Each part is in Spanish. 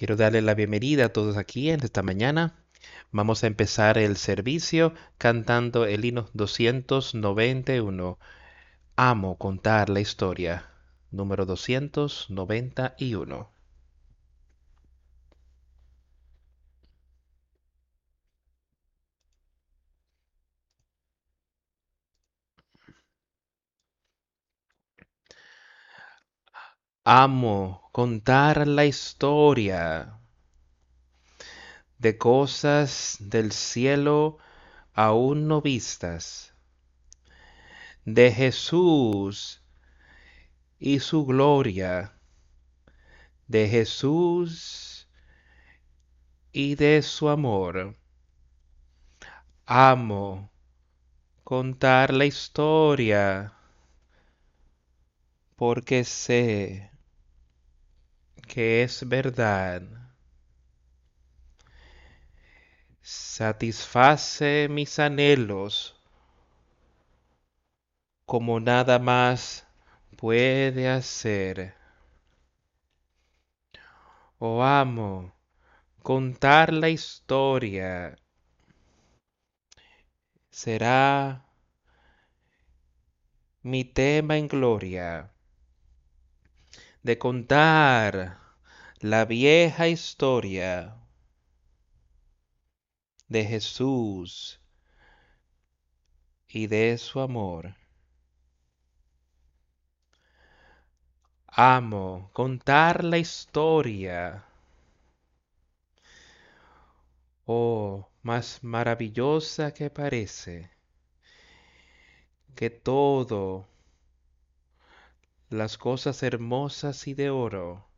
Quiero darle la bienvenida a todos aquí en esta mañana. Vamos a empezar el servicio cantando el himno 291. Amo contar la historia. Número 291. Amo contar la historia de cosas del cielo aún no vistas, de Jesús y su gloria, de Jesús y de su amor. Amo contar la historia porque sé que es verdad. Satisface mis anhelos como nada más puede hacer. Oh amo contar la historia. Será mi tema en gloria de contar la vieja historia de Jesús y de su amor. Amo contar la historia, oh, más maravillosa que parece, que todo las cosas hermosas y de oro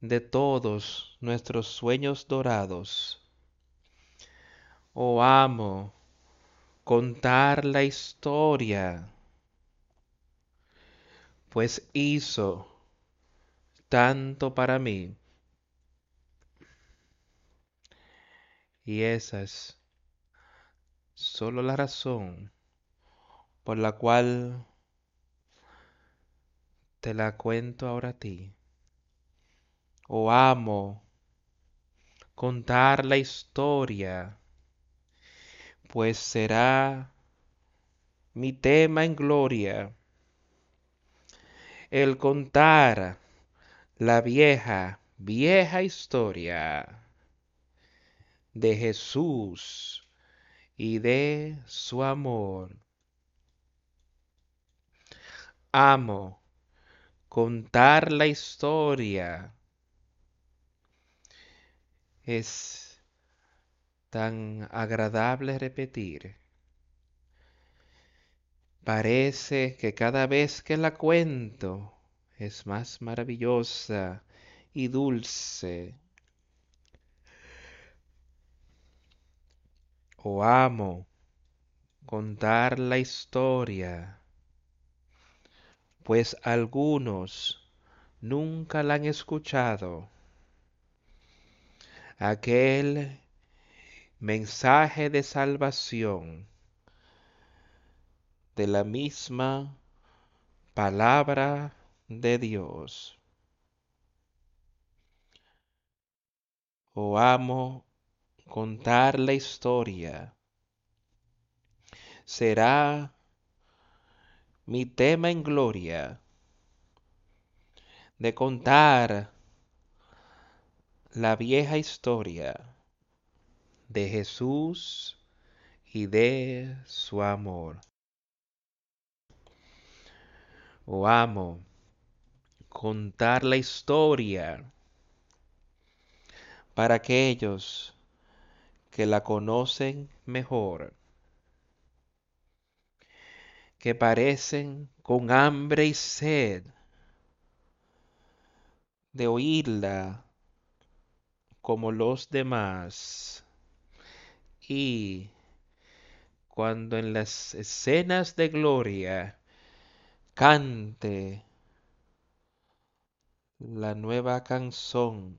de todos nuestros sueños dorados. Oh amo contar la historia, pues hizo tanto para mí. Y esa es solo la razón por la cual te la cuento ahora a ti. Oh amo contar la historia, pues será mi tema en gloria el contar la vieja, vieja historia de Jesús y de su amor. Amo contar la historia es tan agradable repetir. Parece que cada vez que la cuento es más maravillosa y dulce. O amo contar la historia pues algunos nunca la han escuchado. Aquel mensaje de salvación de la misma palabra de Dios. O amo contar la historia. Será mi tema en gloria de contar la vieja historia de Jesús y de su amor. O amo contar la historia para aquellos que la conocen mejor que parecen con hambre y sed de oírla como los demás. Y cuando en las escenas de gloria cante la nueva canción.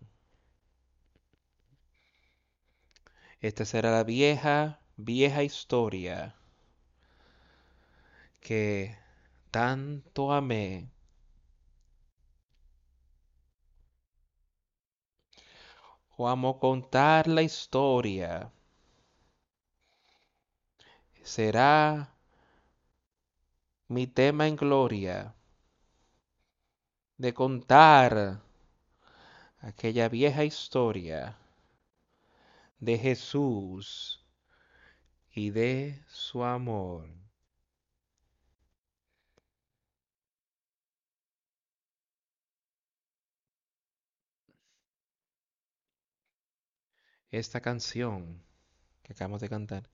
Esta será la vieja, vieja historia que tanto amé. Vamos a contar la historia. Será mi tema en gloria de contar aquella vieja historia de Jesús y de su amor. Esta canción que acabamos de cantar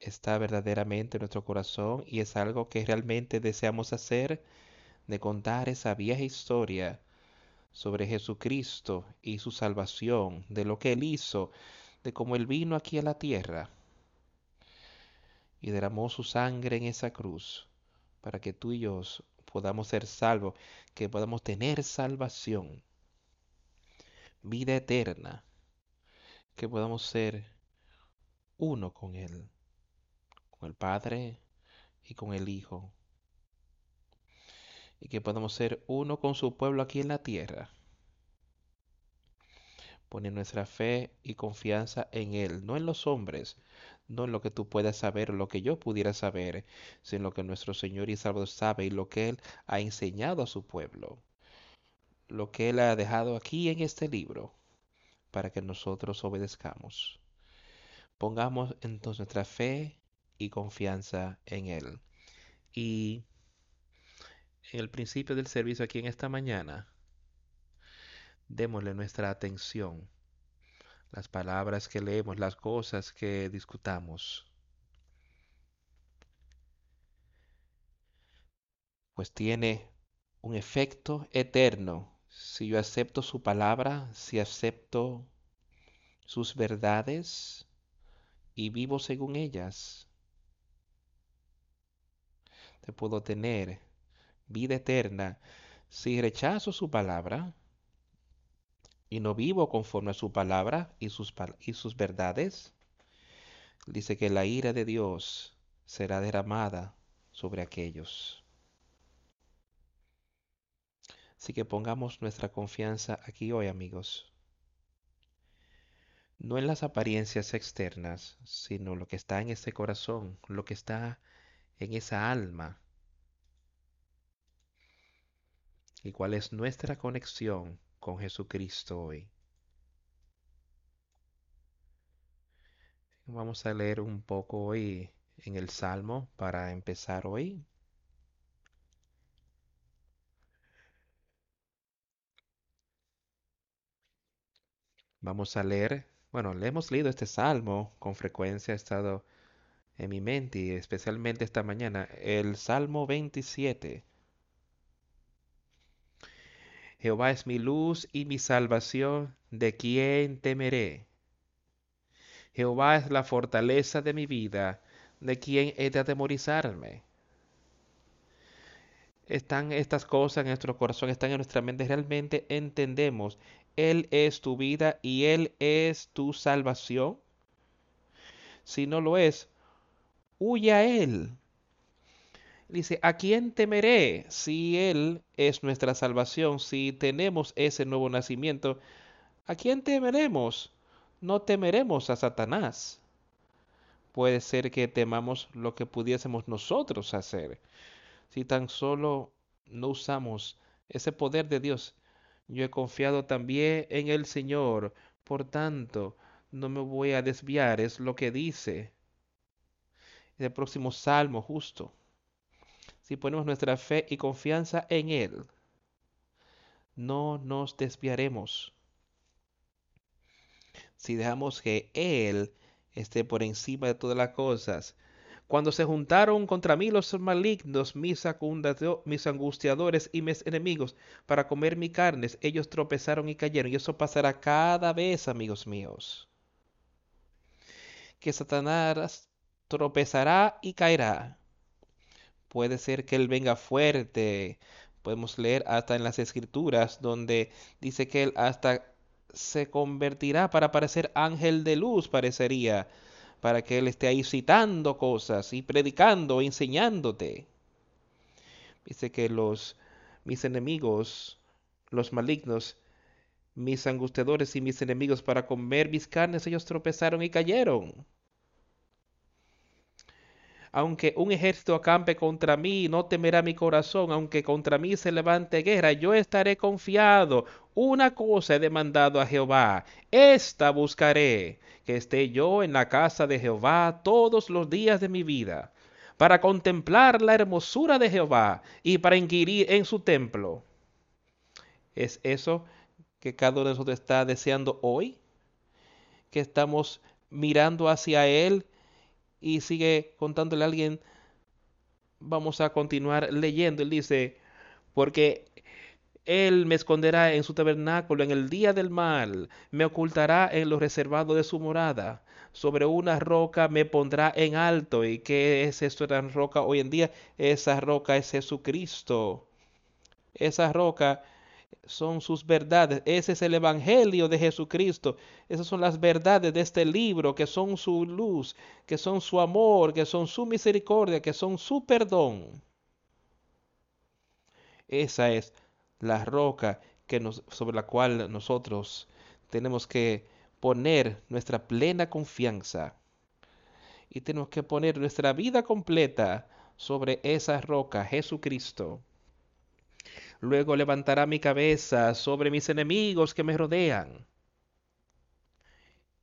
está verdaderamente en nuestro corazón y es algo que realmente deseamos hacer, de contar esa vieja historia sobre Jesucristo y su salvación, de lo que Él hizo, de cómo Él vino aquí a la tierra y derramó su sangre en esa cruz para que tú y yo podamos ser salvos, que podamos tener salvación, vida eterna, que podamos ser uno con Él, con el Padre y con el Hijo, y que podamos ser uno con su pueblo aquí en la tierra. Poner nuestra fe y confianza en Él, no en los hombres, no en lo que tú puedas saber, lo que yo pudiera saber, sino lo que nuestro Señor y Salvador sabe y lo que Él ha enseñado a su pueblo, lo que Él ha dejado aquí en este libro, para que nosotros obedezcamos. Pongamos entonces nuestra fe y confianza en Él. Y en el principio del servicio aquí en esta mañana, démosle nuestra atención las palabras que leemos, las cosas que discutamos. Pues tiene un efecto eterno si yo acepto su palabra, si acepto sus verdades y vivo según ellas. Te puedo tener vida eterna si rechazo su palabra y no vivo conforme a su palabra y sus, y sus verdades, dice que la ira de Dios será derramada sobre aquellos. Así que pongamos nuestra confianza aquí hoy, amigos. No en las apariencias externas, sino lo que está en ese corazón, lo que está en esa alma. Y cuál es nuestra conexión con Jesucristo hoy. Vamos a leer un poco hoy en el Salmo para empezar hoy. Vamos a leer, bueno, le hemos leído este Salmo, con frecuencia ha estado en mi mente y especialmente esta mañana, el Salmo 27. Jehová es mi luz y mi salvación, ¿de quién temeré? Jehová es la fortaleza de mi vida, ¿de quién he de atemorizarme? Están estas cosas en nuestro corazón, están en nuestra mente, realmente entendemos, Él es tu vida y Él es tu salvación. Si no lo es, huye a Él. Dice, ¿a quién temeré si Él es nuestra salvación? Si tenemos ese nuevo nacimiento, ¿a quién temeremos? No temeremos a Satanás. Puede ser que temamos lo que pudiésemos nosotros hacer. Si tan solo no usamos ese poder de Dios. Yo he confiado también en el Señor. Por tanto, no me voy a desviar. Es lo que dice el próximo salmo justo si ponemos nuestra fe y confianza en Él, no nos desviaremos. Si dejamos que Él esté por encima de todas las cosas, cuando se juntaron contra mí los malignos, mis, angustiadores y mis enemigos, para comer mi carne, ellos tropezaron y cayeron. Y eso pasará cada vez, amigos míos. Que Satanás tropezará y caerá. Puede ser que Él venga fuerte. Podemos leer hasta en las escrituras donde dice que Él hasta se convertirá para parecer ángel de luz, parecería, para que Él esté ahí citando cosas y predicando, enseñándote. Dice que los mis enemigos, los malignos, mis angustiadores y mis enemigos para comer mis carnes, ellos tropezaron y cayeron. Aunque un ejército acampe contra mí, no temerá mi corazón, aunque contra mí se levante guerra, yo estaré confiado. Una cosa he demandado a Jehová, esta buscaré, que esté yo en la casa de Jehová todos los días de mi vida, para contemplar la hermosura de Jehová y para inquirir en su templo. ¿Es eso que cada uno de nosotros está deseando hoy, que estamos mirando hacia Él y sigue contándole a alguien, vamos a continuar leyendo. Él dice, porque Él me esconderá en su tabernáculo en el día del mal, me ocultará en lo reservado de su morada. Sobre una roca me pondrá en alto. ¿Y qué es esto de roca hoy en día? Esa roca es Jesucristo. Esa roca son sus verdades. Ese es el Evangelio de Jesucristo. Esas son las verdades de este libro, que son su luz, que son su amor, que son su misericordia, que son su perdón. Esa es la roca que sobre la cual nosotros tenemos que poner nuestra plena confianza. Y tenemos que poner nuestra vida completa sobre esa roca, Jesucristo. Luego levantará mi cabeza sobre mis enemigos que me rodean.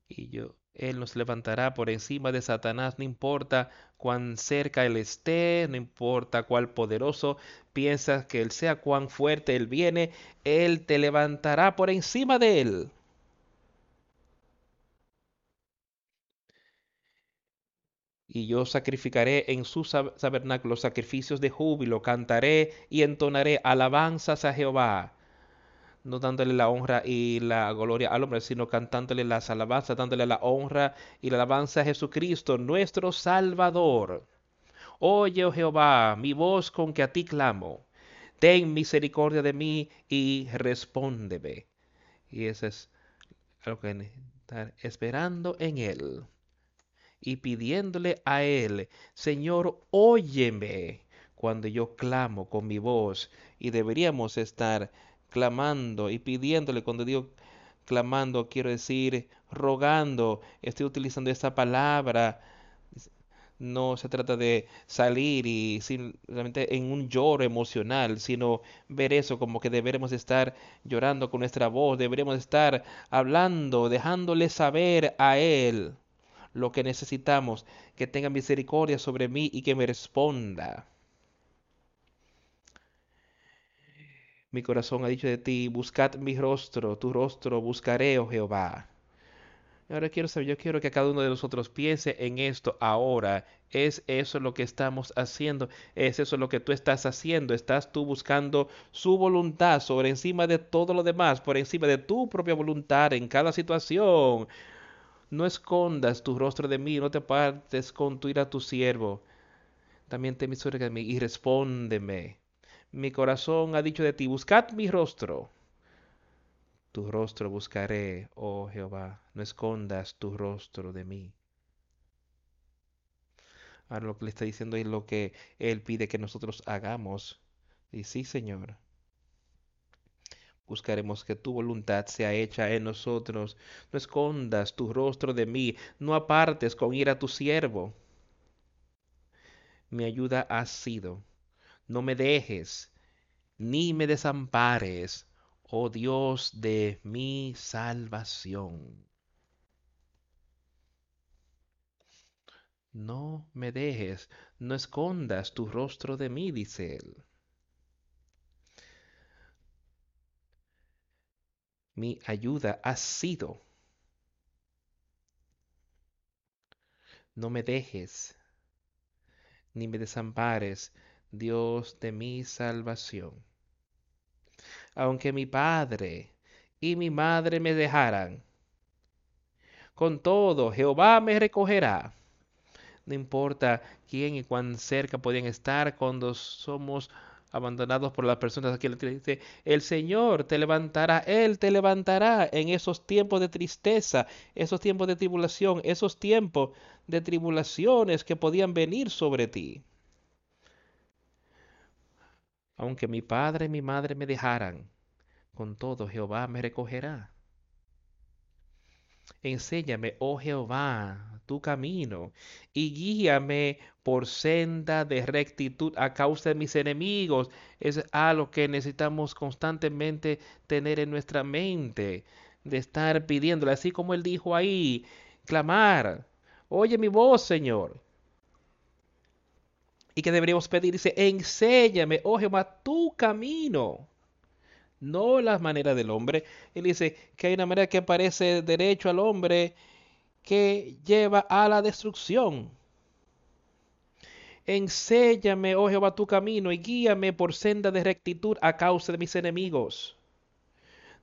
Y yo, Él nos levantará por encima de Satanás, no importa cuán cerca Él esté, no importa cuál poderoso piensas que Él sea, cuán fuerte Él viene, Él te levantará por encima de Él. Y yo sacrificaré en su tabernáculo sacrificios de júbilo, cantaré y entonaré alabanzas a Jehová, no dándole la honra y la gloria al hombre, sino cantándole las alabanzas, dándole la honra y la alabanza a Jesucristo, nuestro Salvador. Oye, oh Jehová, mi voz con que a ti clamo. Ten misericordia de mí y respóndeme. Y eso es lo que estar esperando en Él y pidiéndole a Él, Señor, óyeme cuando yo clamo con mi voz. Y deberíamos estar clamando y pidiéndole cuando digo clamando, quiero decir rogando, estoy utilizando esta palabra. No se trata de salir y simplemente en un lloro emocional, sino ver eso como que deberemos estar llorando con nuestra voz, deberemos estar hablando, dejándole saber a Él lo que necesitamos, que tenga misericordia sobre mí y que me responda. Mi corazón ha dicho de ti, buscad mi rostro, tu rostro buscaré, oh Jehová. Ahora quiero saber, yo quiero que cada uno de nosotros piense en esto ahora. ¿Es eso lo que estamos haciendo? ¿Es eso lo que tú estás haciendo? ¿Estás tú buscando su voluntad sobre encima de todo lo demás, por encima de tu propia voluntad en cada situación? No escondas tu rostro de mí, no te partes con tu ira tu siervo. También ten misericordia de mí y respóndeme. Mi corazón ha dicho de ti, buscad mi rostro. Tu rostro buscaré, oh Jehová, no escondas tu rostro de mí. Ahora lo que le está diciendo es lo que Él pide que nosotros hagamos. Y sí, Señor. Buscaremos que tu voluntad sea hecha en nosotros. No escondas tu rostro de mí, no apartes con ira a tu siervo. Mi ayuda has sido. No me dejes, ni me desampares, oh Dios de mi salvación. No me dejes, no escondas tu rostro de mí, dice él. Mi ayuda has sido. No me dejes, ni me desampares, Dios de mi salvación. Aunque mi padre y mi madre me dejaran, con todo Jehová me recogerá. No importa quién y cuán cerca pueden estar cuando somos abandonados por las personas. Aquí le dice, el Señor te levantará, Él te levantará en esos tiempos de tristeza, esos tiempos de tribulación, esos tiempos de tribulaciones que podían venir sobre ti. Aunque mi padre y mi madre me dejaran, con todo Jehová me recogerá. Enséñame, oh Jehová, tu camino, y guíame por senda de rectitud a causa de mis enemigos. Es algo que necesitamos constantemente tener en nuestra mente, de estar pidiéndole, así como él dijo ahí, clamar, oye mi voz, Señor. Y que deberíamos pedir, dice, enséñame, oh Jehová, tu camino no la manera del hombre. Él dice que hay una manera que parece derecho al hombre que lleva a la destrucción. Enséñame, oh Jehová, tu camino y guíame por senda de rectitud a causa de mis enemigos.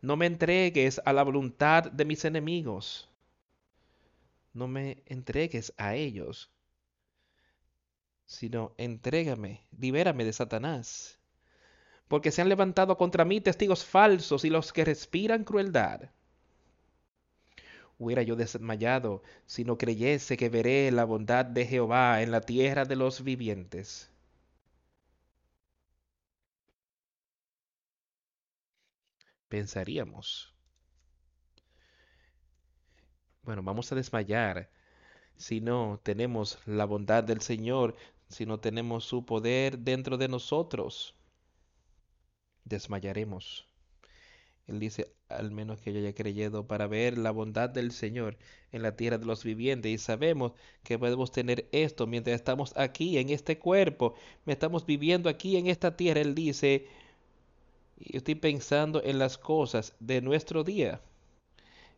No me entregues a la voluntad de mis enemigos. No me entregues a ellos, sino entrégame, libérame de Satanás porque se han levantado contra mí testigos falsos y los que respiran crueldad. Hubiera yo desmayado si no creyese que veré la bondad de Jehová en la tierra de los vivientes. Pensaríamos. Bueno, vamos a desmayar si no tenemos la bondad del Señor, si no tenemos su poder dentro de nosotros desmayaremos. Él dice, al menos que yo haya creydo para ver la bondad del Señor en la tierra de los vivientes. Y sabemos que podemos tener esto mientras estamos aquí en este cuerpo, estamos viviendo aquí en esta tierra. Él dice, estoy pensando en las cosas de nuestro día.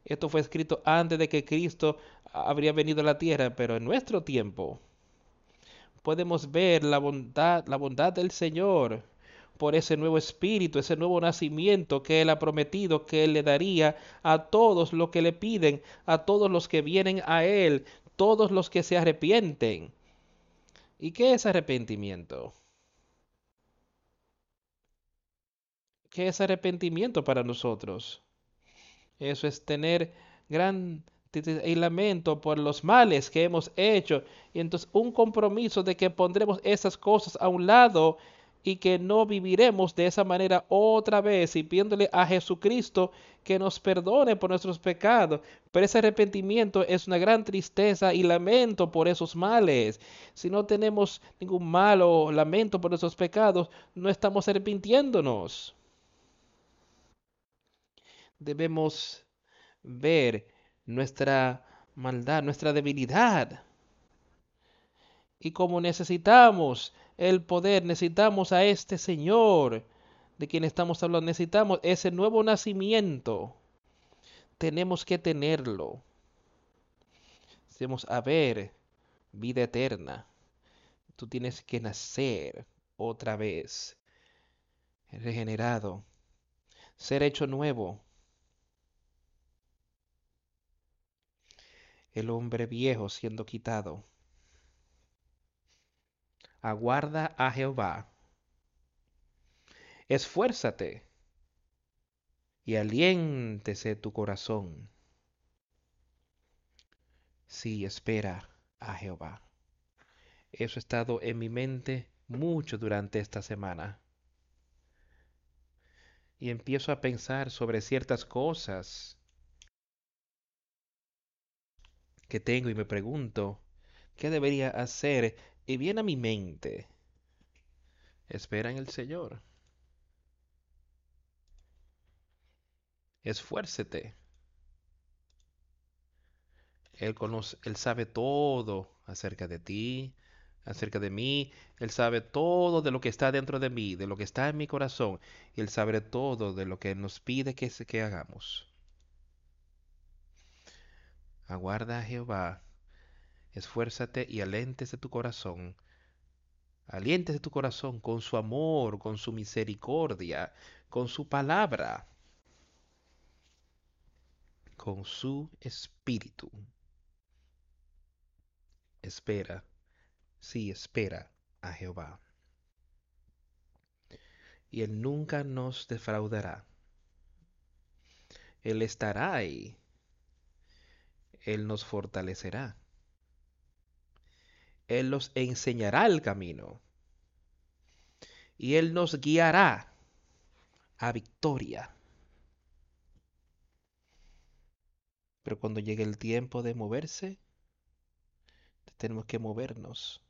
Esto fue escrito antes de que Cristo habría venido a la tierra, pero en nuestro tiempo podemos ver la bondad, la bondad del Señor por ese nuevo espíritu, ese nuevo nacimiento que Él ha prometido que Él le daría a todos los que le piden, a todos los que vienen a Él, todos los que se arrepienten. ¿Y qué es arrepentimiento? ¿Qué es arrepentimiento para nosotros? Eso es tener gran lamento por los males que hemos hecho y entonces un compromiso de que pondremos esas cosas a un lado y que no viviremos de esa manera otra vez y pidiéndole a Jesucristo que nos perdone por nuestros pecados. Pero ese arrepentimiento es una gran tristeza y lamento por esos males. Si no tenemos ningún malo lamento por nuestros pecados, no estamos arrepintiéndonos. Debemos ver nuestra maldad, nuestra debilidad. Y como necesitamos el poder, necesitamos a este Señor de quien estamos hablando, necesitamos ese nuevo nacimiento. Tenemos que tenerlo. Debemos haber vida eterna. Tú tienes que nacer otra vez, regenerado, ser hecho nuevo. El hombre viejo siendo quitado aguarda a Jehová. Esfuérzate y aliéntese tu corazón. Sí, espera a Jehová. Eso ha estado en mi mente mucho durante esta semana. Y empiezo a pensar sobre ciertas cosas que tengo y me pregunto, ¿qué debería hacer y viene a mi mente, espera en el Señor. Esfuércete. Él conoce, Él sabe todo acerca de ti, acerca de mí. Él sabe todo de lo que está dentro de mí, de lo que está en mi corazón. Él sabe todo de lo que nos pide que, que hagamos. Aguarda a Jehová esfuérzate y de tu corazón. de tu corazón con su amor, con su misericordia, con su palabra, con su espíritu. Espera, sí, espera a Jehová. Y Él nunca nos defraudará. Él estará ahí. Él nos fortalecerá. Él los enseñará el camino. Y Él nos guiará a victoria. Pero cuando llegue el tiempo de moverse, tenemos que movernos.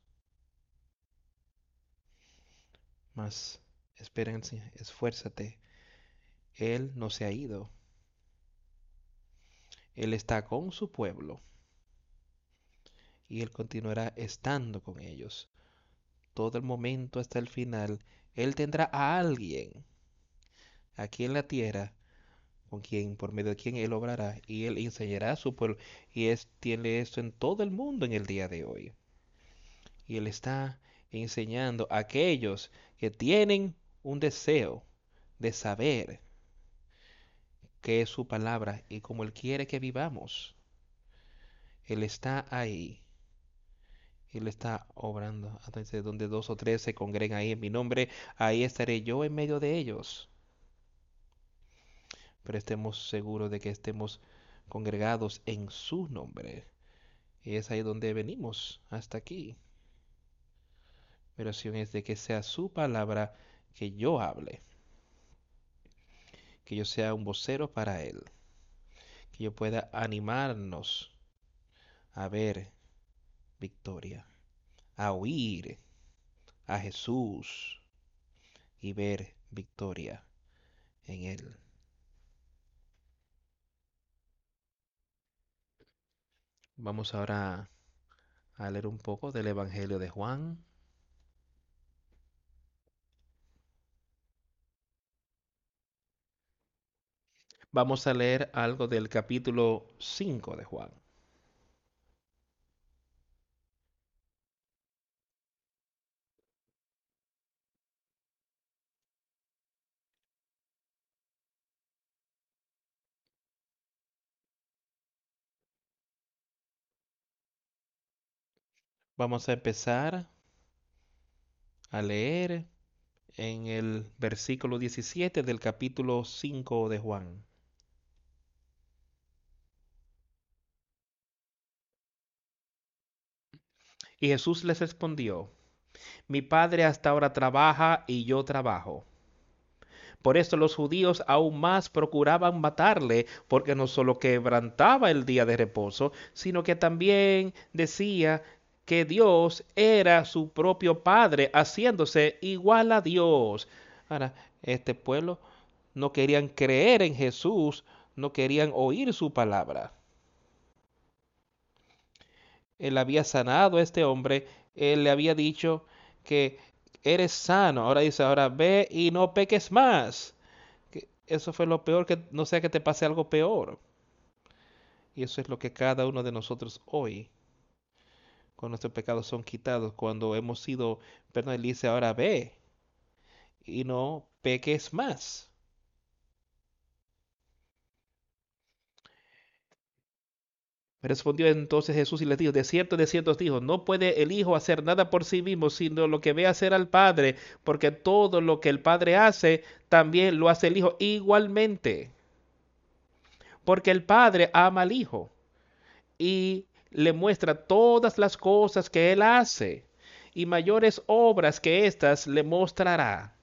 Mas espera, esfuérzate. Él no se ha ido. Él está con su pueblo. Y Él continuará estando con ellos. Todo el momento hasta el final. Él tendrá a alguien aquí en la tierra con quien, por medio de quien Él obrará y Él enseñará a su pueblo. Y es, tiene esto en todo el mundo en el día de hoy. Y Él está enseñando a aquellos que tienen un deseo de saber qué es su palabra y cómo Él quiere que vivamos. Él está ahí. Él está obrando. Entonces, donde dos o tres se congregan ahí en mi nombre, ahí estaré yo en medio de ellos pero estemos seguros de que estemos congregados en su nombre. Y es ahí donde venimos, hasta aquí. Mi oración es de que sea su palabra que yo hable. Que yo sea un vocero para Él. Que yo pueda animarnos a ver victoria. A oír a Jesús y ver victoria en Él. Vamos ahora a leer un poco del Evangelio de Juan. Vamos a leer algo del capítulo 5 de Juan. Vamos a empezar a leer en el versículo 17 del capítulo 5 de Juan. Y Jesús les respondió, mi padre hasta ahora trabaja y yo trabajo. Por esto los judíos aún más procuraban matarle, porque no solo quebrantaba el día de reposo, sino que también decía que Dios era su propio Padre, haciéndose igual a Dios. Ahora, este pueblo no querían creer en Jesús, no querían oír su palabra. Él había sanado a este hombre, él le había dicho que eres sano. Ahora dice, ahora ve y no peques más. eso fue lo peor, que no sea que te pase algo peor. Y eso es lo que cada uno de nosotros hoy nuestros pecados son quitados cuando hemos sido, perdón, él dice ahora ve y no peques más. Respondió entonces Jesús y les dijo, de cierto, de cierto dijo, no puede el Hijo hacer nada por sí mismo, sino lo que ve hacer al Padre, porque todo lo que el Padre hace, también lo hace el Hijo igualmente. Porque el Padre ama al Hijo y le muestra todas las cosas que él hace y mayores obras que éstas le mostrará.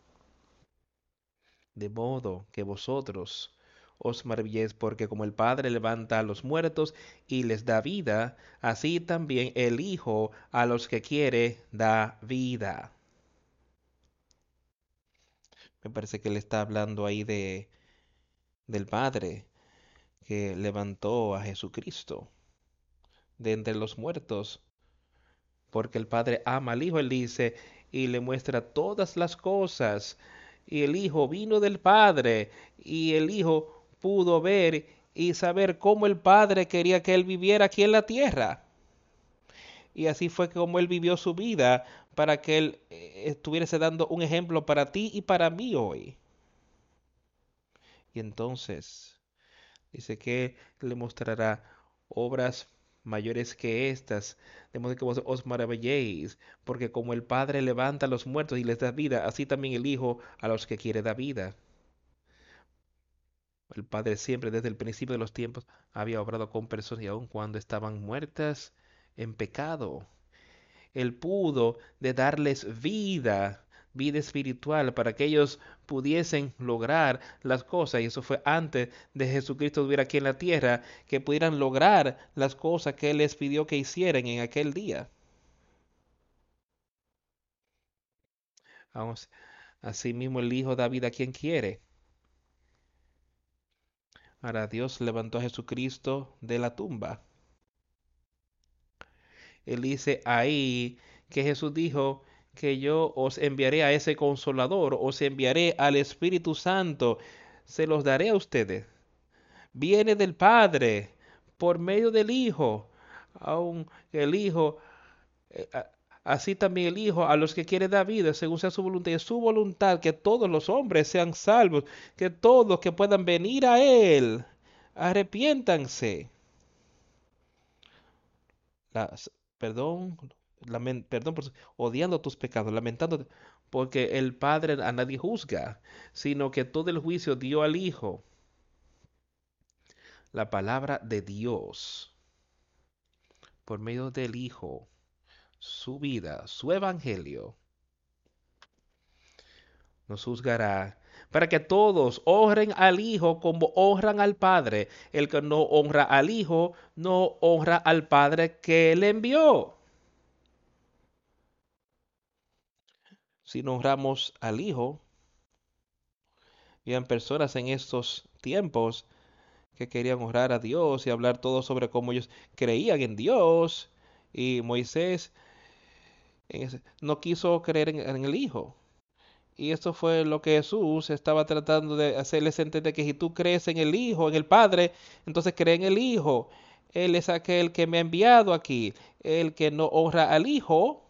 De modo que vosotros os maravilléis porque como el Padre levanta a los muertos y les da vida, así también el Hijo a los que quiere da vida. Me parece que él está hablando ahí de del Padre que levantó a Jesucristo de entre los muertos. Porque el Padre ama al Hijo, él dice, y le muestra todas las cosas. Y el Hijo vino del Padre, y el Hijo pudo ver y saber cómo el Padre quería que él viviera aquí en la tierra. Y así fue como él vivió su vida para que él eh, estuviese dando un ejemplo para ti y para mí hoy. Y entonces dice que le mostrará obras mayores que estas, de modo que vos os maravilléis, porque como el Padre levanta a los muertos y les da vida, así también el Hijo a los que quiere da vida. El Padre siempre desde el principio de los tiempos había obrado con personas y aun cuando estaban muertas en pecado. Él pudo de darles vida vida espiritual para que ellos pudiesen lograr las cosas. Y eso fue antes de Jesucristo estuviera aquí en la tierra, que pudieran lograr las cosas que Él les pidió que hicieran en aquel día. Vamos, asimismo el Hijo da vida a quien quiere. Ahora Dios levantó a Jesucristo de la tumba. Él dice ahí que Jesús dijo que yo os enviaré a ese consolador, os enviaré al Espíritu Santo, se los daré a ustedes. Viene del Padre por medio del Hijo. Aún el Hijo, eh, así también el Hijo a los que quiere dar vida, según sea su voluntad. Es su voluntad que todos los hombres sean salvos, que todos que puedan venir a Él, arrepiéntanse. Las, perdón, perdón, por, odiando tus pecados, lamentando, porque el Padre a nadie juzga, sino que todo el juicio dio al Hijo. La palabra de Dios, por medio del Hijo, su vida, su evangelio, nos juzgará para que todos honren al Hijo como honran al Padre. El que no honra al Hijo, no honra al Padre que le envió. Si no al Hijo. Habían personas en estos tiempos que querían honrar a Dios y hablar todo sobre cómo ellos creían en Dios. Y Moisés no quiso creer en, el Hijo. Y esto fue lo que Jesús estaba tratando de hacerles entender que si tú crees en el Hijo, en el Padre, entonces cree en el Hijo. Él es aquel que me ha enviado aquí. El que no honra al Hijo,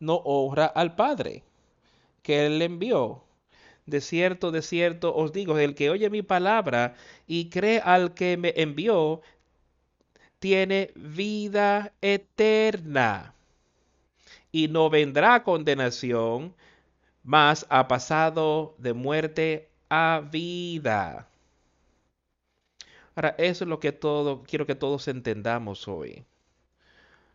no honra al Padre que Él le envió. De cierto, de cierto os digo, el que oye mi palabra y cree al que me envió, tiene vida eterna y no vendrá condenación, mas ha pasado de muerte a vida. Ahora, eso es lo que todo, quiero que todos entendamos hoy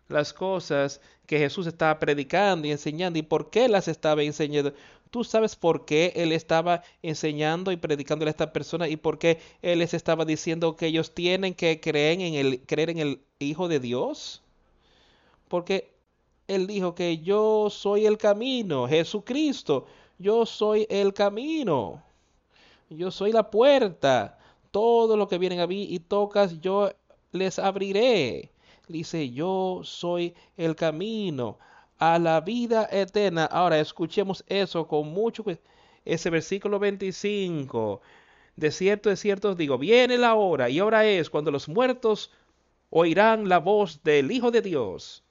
las cosas que Jesús estaba predicando y enseñando y por qué las estaba enseñando. Tú sabes por qué él estaba enseñando y predicando a estas personas y por qué él les estaba diciendo que ellos tienen que creer en el, creer en el Hijo de Dios. Porque él dijo que yo soy el camino, Jesucristo, yo soy el camino, yo soy la puerta. Todo lo que vienen a mí y tocas, yo les abriré dice, yo soy el camino a la vida eterna. Ahora escuchemos eso con mucho ese versículo 25. De cierto, de cierto os digo, viene la hora y ahora es cuando los muertos oirán la voz del Hijo de Dios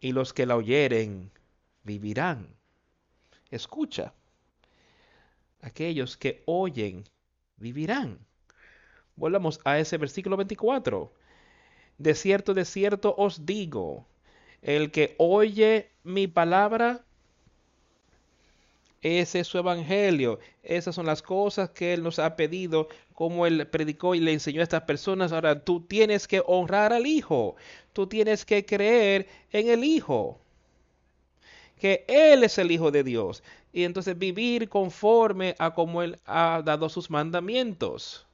y los que la oyeren vivirán. Escucha, aquellos que oyen vivirán. Volvamos a ese versículo 24. De cierto, de cierto os digo, el que oye mi palabra, ese es su evangelio. Esas son las cosas que Él nos ha pedido, como Él predicó y le enseñó a estas personas. Ahora tú tienes que honrar al Hijo. Tú tienes que creer en el Hijo. Que Él es el Hijo de Dios. Y entonces vivir conforme a como Él ha dado sus mandamientos.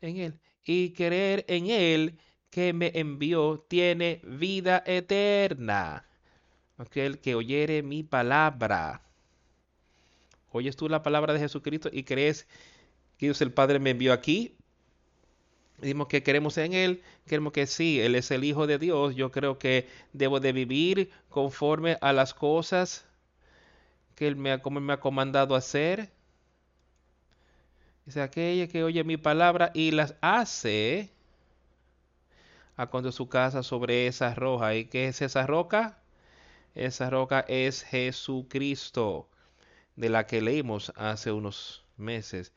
En Él y creer en Él que me envió tiene vida eterna. Aquel que oyere mi palabra. Oyes tú la palabra de Jesucristo y crees que Dios el Padre me envió aquí. Dimos que queremos en Él, queremos que sí, Él es el Hijo de Dios. Yo creo que debo de vivir conforme a las cosas que Él me ha, como me ha comandado hacer. Dice, aquella que oye mi palabra y las hace, a cuando su casa sobre esa roja. ¿Y qué es esa roca? Esa roca es Jesucristo, de la que leímos hace unos meses.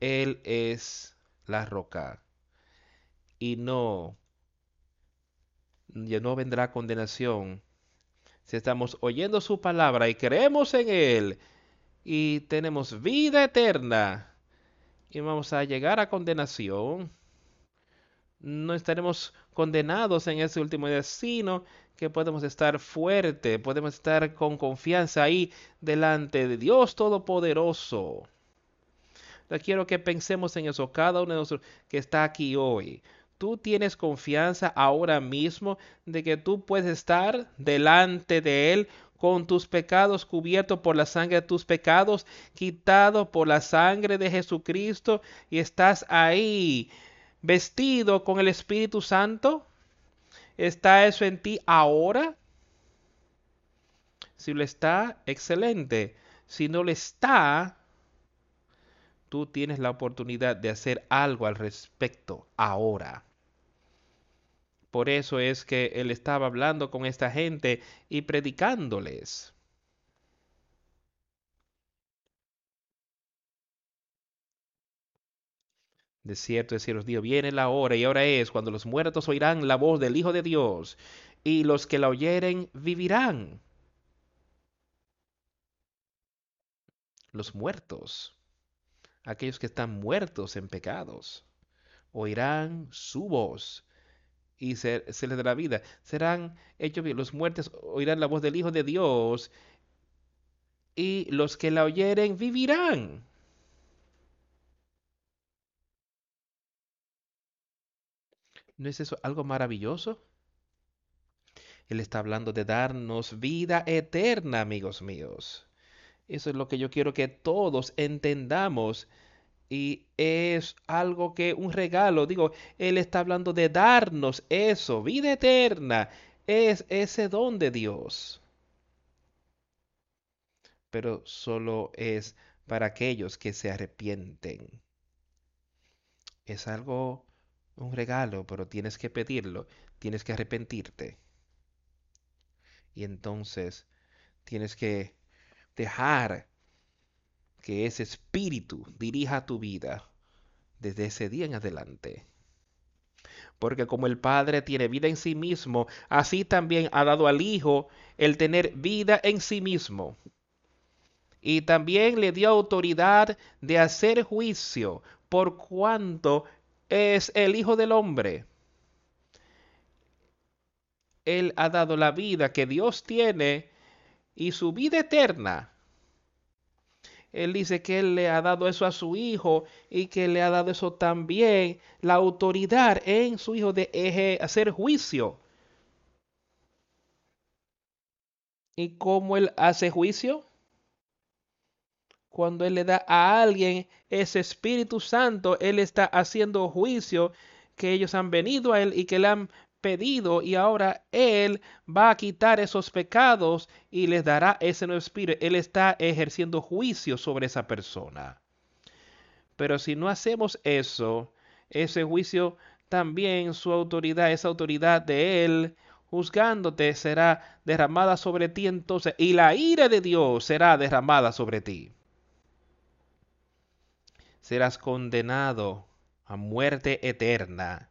Él es la roca. Y no, ya no vendrá condenación. Si estamos oyendo su palabra y creemos en Él y tenemos vida eterna, y vamos a llegar a condenación. No estaremos condenados en ese último día, sino que podemos estar fuerte, podemos estar con confianza ahí delante de Dios Todopoderoso. Yo quiero que pensemos en eso, cada uno de nosotros que está aquí hoy. Tú tienes confianza ahora mismo de que tú puedes estar delante de Él con tus pecados cubiertos por la sangre de tus pecados, quitado por la sangre de Jesucristo y estás ahí vestido con el Espíritu Santo. ¿Está eso en ti ahora? Si lo está, excelente. Si no lo está, tú tienes la oportunidad de hacer algo al respecto ahora. Por eso es que él estaba hablando con esta gente y predicándoles. De cierto, de cierto, Dios, viene la hora y ahora es cuando los muertos oirán la voz del Hijo de Dios y los que la oyeren vivirán. Los muertos, aquellos que están muertos en pecados, oirán su voz y se, les dará vida. Serán hechos. Los muertos oirán la voz del Hijo de Dios y los que la oyeren vivirán. ¿No es eso algo maravilloso? Él está hablando de darnos vida eterna, amigos míos. Eso es lo que yo quiero que todos entendamos. Y es algo que, un regalo, digo, Él está hablando de darnos eso, vida eterna. Es ese don de Dios. Pero solo es para aquellos que se arrepienten. Es algo un regalo, pero tienes que pedirlo, tienes que arrepentirte. Y entonces tienes que dejar que ese espíritu dirija tu vida desde ese día en adelante. Porque como el Padre tiene vida en sí mismo, así también ha dado al Hijo el tener vida en sí mismo. Y también le dio autoridad de hacer juicio por cuanto es el Hijo del Hombre. Él ha dado la vida que Dios tiene y su vida eterna. Él dice que Él le ha dado eso a su Hijo y que le ha dado eso también, la autoridad en su Hijo de hacer juicio. ¿Y cómo Él hace juicio? cuando Él le da a alguien ese Espíritu Santo, Él está haciendo juicio que ellos han venido a Él y que le han y ahora Él va a quitar esos pecados y les dará ese nuevo espíritu. Él está ejerciendo juicio sobre esa persona. Pero si no hacemos eso, ese juicio también su autoridad, esa autoridad de Él, juzgándote, será derramada sobre ti entonces y la ira de Dios será derramada sobre ti serás condenado a muerte eterna.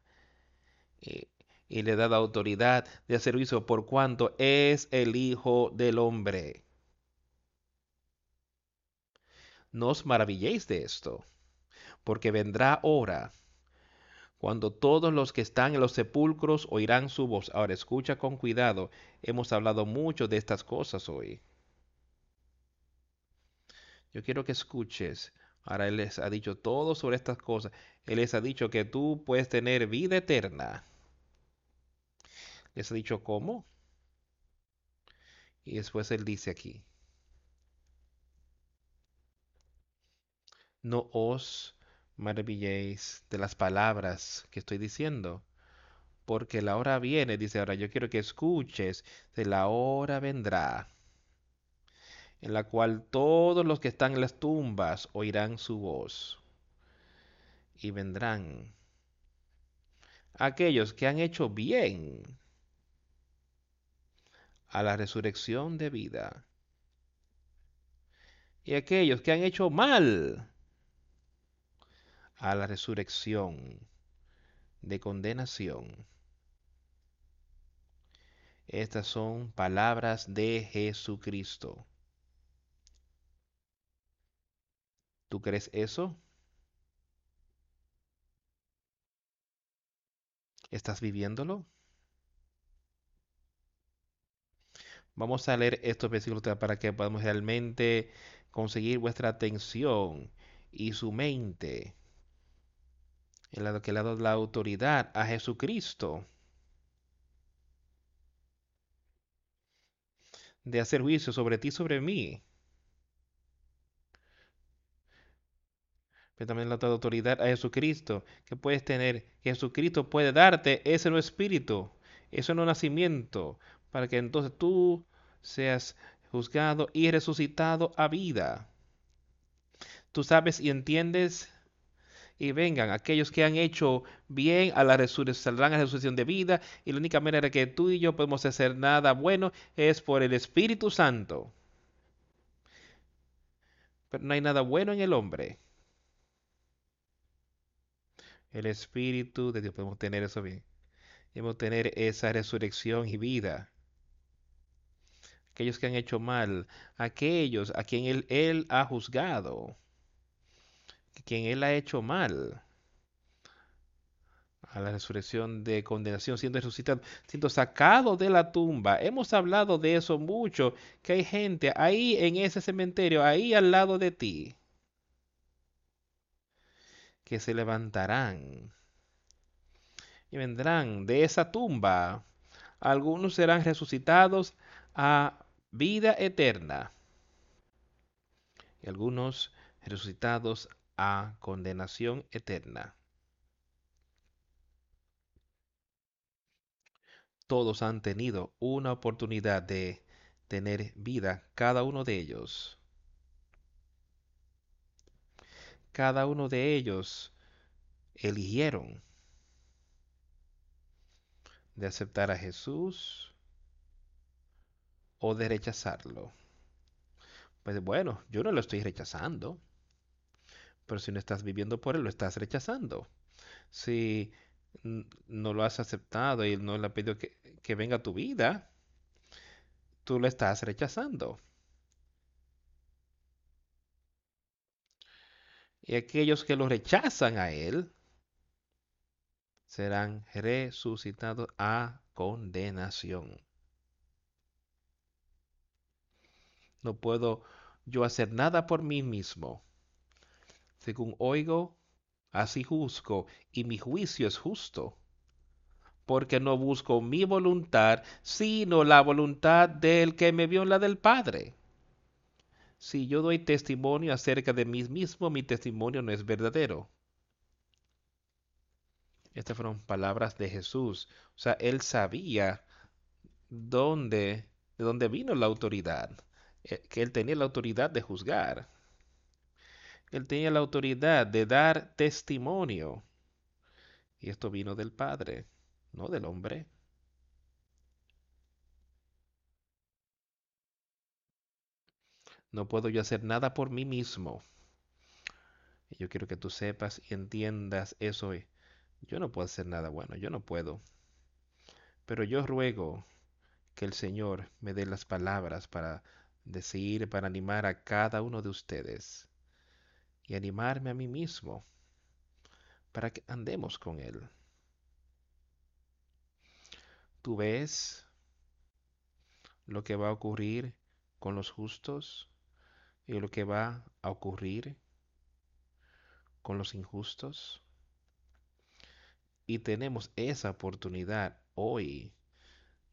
Y, le da la autoridad de hacer por cuanto es el Hijo del Hombre. No os maravilléis de esto, porque vendrá hora cuando todos los que están en los sepulcros oirán su voz. Ahora escucha con cuidado, hemos hablado mucho de estas cosas hoy. Yo quiero que escuches Ahora Él les ha dicho todo sobre estas cosas. Él les ha dicho que tú puedes tener vida eterna. Ha dicho cómo. Y después Él dice aquí. No os maravilléis de las palabras que estoy diciendo, porque la hora viene, dice ahora, yo quiero que escuches, de la hora vendrá en la cual todos los que están en las tumbas oirán su voz y vendrán aquellos que han hecho bien a la resurrección de vida y aquellos que han hecho mal a la resurrección de condenación. Estas son palabras de Jesucristo. ¿Tú crees eso? ¿Estás viviéndolo? Vamos a leer estos versículos para que podamos realmente conseguir vuestra atención y su mente. El lado que le ha la autoridad a Jesucristo de hacer juicio sobre ti, sobre mí. Pero también le ha dado autoridad a Jesucristo, que puedes tener, Jesucristo puede darte ese nuevo espíritu, ese nuevo nacimiento, para que entonces tú seas juzgado y resucitado a vida. Tú sabes y entiendes y vengan aquellos que han hecho bien a la resurrección, saldrán a la resurrección de vida y la única manera que tú y yo podemos hacer nada bueno es por el Espíritu Santo. Pero no hay nada bueno en el hombre. El Espíritu de Dios podemos tener eso bien. Podemos tener esa resurrección y vida. Aquellos que han hecho mal, aquellos a quien Él, ha juzgado quien Él ha hecho mal a la resurrección de condenación, siendo resucitado, siendo sacado de la tumba. Hemos hablado de eso mucho, que hay gente ahí en ese cementerio, ahí al lado de ti, que se levantarán y vendrán de esa tumba. Algunos serán resucitados a vida eterna y algunos resucitados a condenación eterna. Todos han tenido una oportunidad de tener vida, cada uno de ellos. Cada uno de ellos eligieron de aceptar a Jesús o de rechazarlo. Pues bueno, yo no lo estoy rechazando. Pero si no estás viviendo por él, lo estás rechazando. Si no lo has aceptado y no le has pedido que, que venga a tu vida, tú lo estás rechazando. Y aquellos que lo rechazan a él serán resucitados a condenación. No puedo yo hacer nada por mí mismo según oigo, así juzgo, y mi juicio es justo, porque no busco mi voluntad, sino la voluntad del que me vio en la del Padre. Si yo doy testimonio acerca de mí mismo, mi testimonio no es verdadero. Estas fueron palabras de Jesús. O sea, él sabía dónde, de dónde vino la autoridad, que él tenía la autoridad de juzgar. Él tenía la autoridad de dar testimonio. Y esto vino del Padre, no del hombre. No puedo yo hacer nada por mí mismo. Y yo quiero que tú sepas y entiendas eso. Yo no puedo hacer nada bueno, yo no puedo. Pero yo ruego que el Señor me dé las palabras para decir, para animar a cada uno de ustedes y animarme a mí mismo para que andemos con Él. ¿Tú ves lo que va a ocurrir con los justos y lo que va a ocurrir con los injustos? Y tenemos esa oportunidad hoy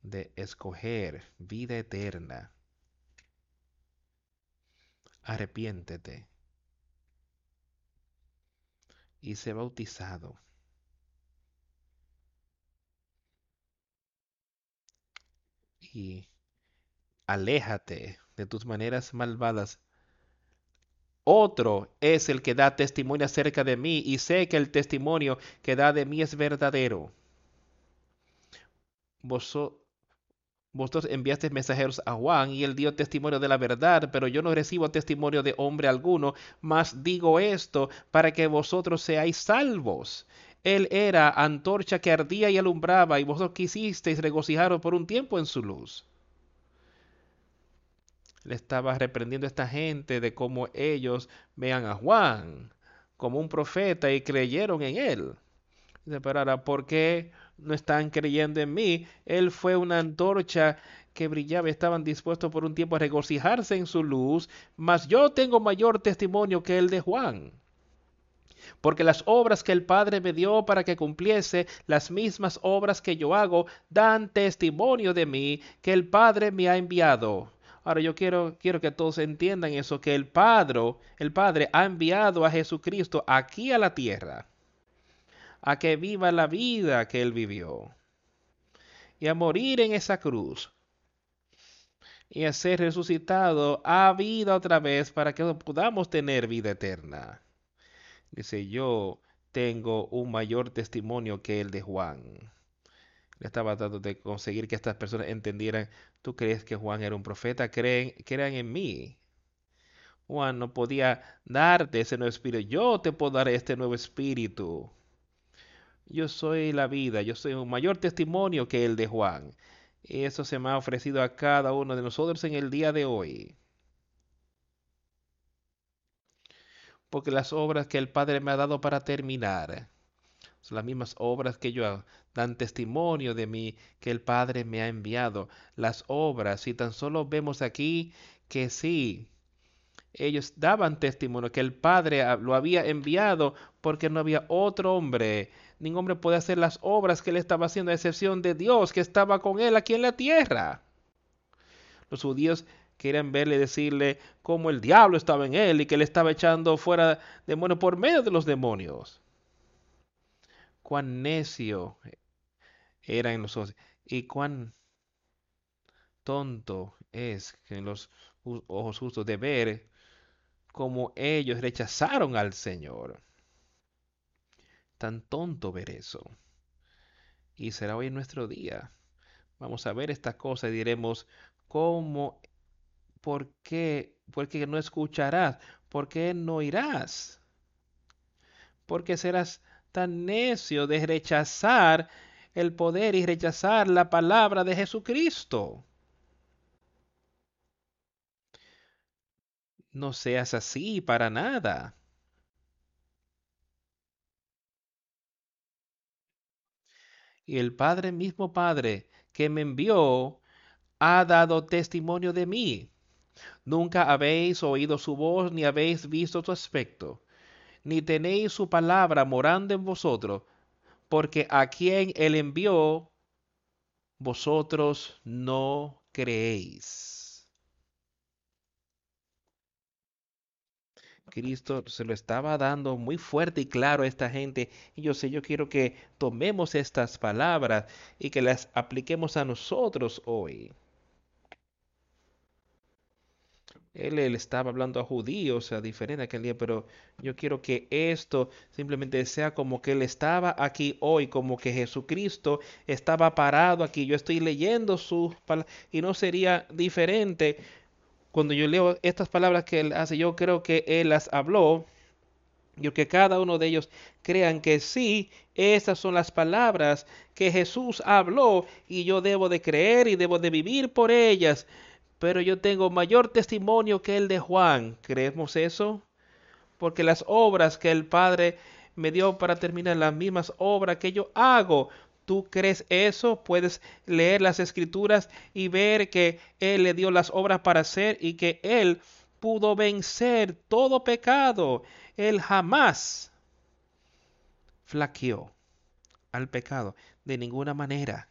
de escoger vida eterna. Arrepiéntete y sé bautizado. Y aléjate de tus maneras malvadas. Otro es el que da testimonio acerca de mí y sé que el testimonio que da de mí es verdadero. Vosotros vosotros enviaste mensajeros a Juan y él dio testimonio de la verdad, pero yo no recibo testimonio de hombre alguno, mas digo esto para que vosotros seáis salvos. Él era antorcha que ardía y alumbraba, y vosotros quisisteis regocijaros por un tiempo en su luz. Le estaba reprendiendo esta gente de cómo ellos vean a Juan como un profeta y creyeron en él. Pero ahora, ¿por qué no están creyendo en mí? Él fue una antorcha que brillaba estaban dispuestos por un tiempo a regocijarse en su luz, mas yo tengo mayor testimonio que el de Juan. Porque las obras que el Padre me dio para que cumpliese, las mismas obras que yo hago, dan testimonio de mí que el Padre me ha enviado. Ahora yo quiero, quiero que todos entiendan eso, que el Padre, el Padre ha enviado a Jesucristo aquí a la tierra, a que viva la vida que él vivió y a morir en esa cruz y a ser resucitado a vida otra vez para que podamos tener vida eterna. Dice, yo tengo un mayor testimonio que el de Juan. Le estaba tratando de conseguir que estas personas entendieran, ¿tú crees que Juan era un profeta? Creen, crean en mí. Juan no podía darte ese nuevo espíritu. Yo te puedo dar este nuevo espíritu. Yo soy la vida, yo soy un mayor testimonio que el de Juan. Y eso se me ha ofrecido a cada uno de nosotros en el día de hoy. porque las obras que el Padre me ha dado para terminar son las mismas obras que yo dan testimonio de mí que el Padre me ha enviado. Las obras, si tan solo vemos aquí que sí, ellos daban testimonio que el Padre lo había enviado porque no había otro hombre. Ningún hombre puede hacer las obras que él estaba haciendo, a excepción de Dios que estaba con él aquí en la tierra. Los judíos Quieren verle y decirle cómo el diablo estaba en él y que le estaba echando fuera demonios por medio de los demonios. Cuán necio era en los ojos y cuán tonto es en los ojos justos de ver cómo ellos rechazaron al Señor. Tan tonto ver eso. Y será hoy nuestro día. Vamos a ver esta cosa y diremos cómo ¿por qué? Porque no escucharás, ¿por qué no irás? Porque serás tan necio de rechazar el poder y rechazar la palabra de Jesucristo. No seas así para nada. Y el Padre mismo Padre que me envió ha dado testimonio de mí. Nunca habéis oído su voz, ni habéis visto su aspecto, ni tenéis su palabra morando en vosotros, porque a quien él envió, vosotros no creéis. Cristo se lo estaba dando muy fuerte y claro a esta gente. Y yo sé, yo quiero que tomemos estas palabras y que las apliquemos a nosotros hoy. Él, estaba hablando a judíos, a diferente aquel día, pero yo quiero que esto simplemente sea como que Él estaba aquí hoy, como que Jesucristo estaba parado aquí. Yo estoy leyendo sus palabras y no sería diferente cuando yo leo estas palabras que Él hace. Yo creo que Él las habló. Y que cada uno de ellos crean que sí, esas son las palabras que Jesús habló y yo debo de creer y debo de vivir por ellas pero yo tengo mayor testimonio que el de Juan. ¿Creemos eso? Porque las obras que el Padre me dio para terminar, las mismas obras que yo hago, ¿Tú crees eso? Puedes leer las escrituras y ver que Él le dio las obras para hacer y que Él pudo vencer todo pecado. Él jamás flaqueó al pecado de ninguna manera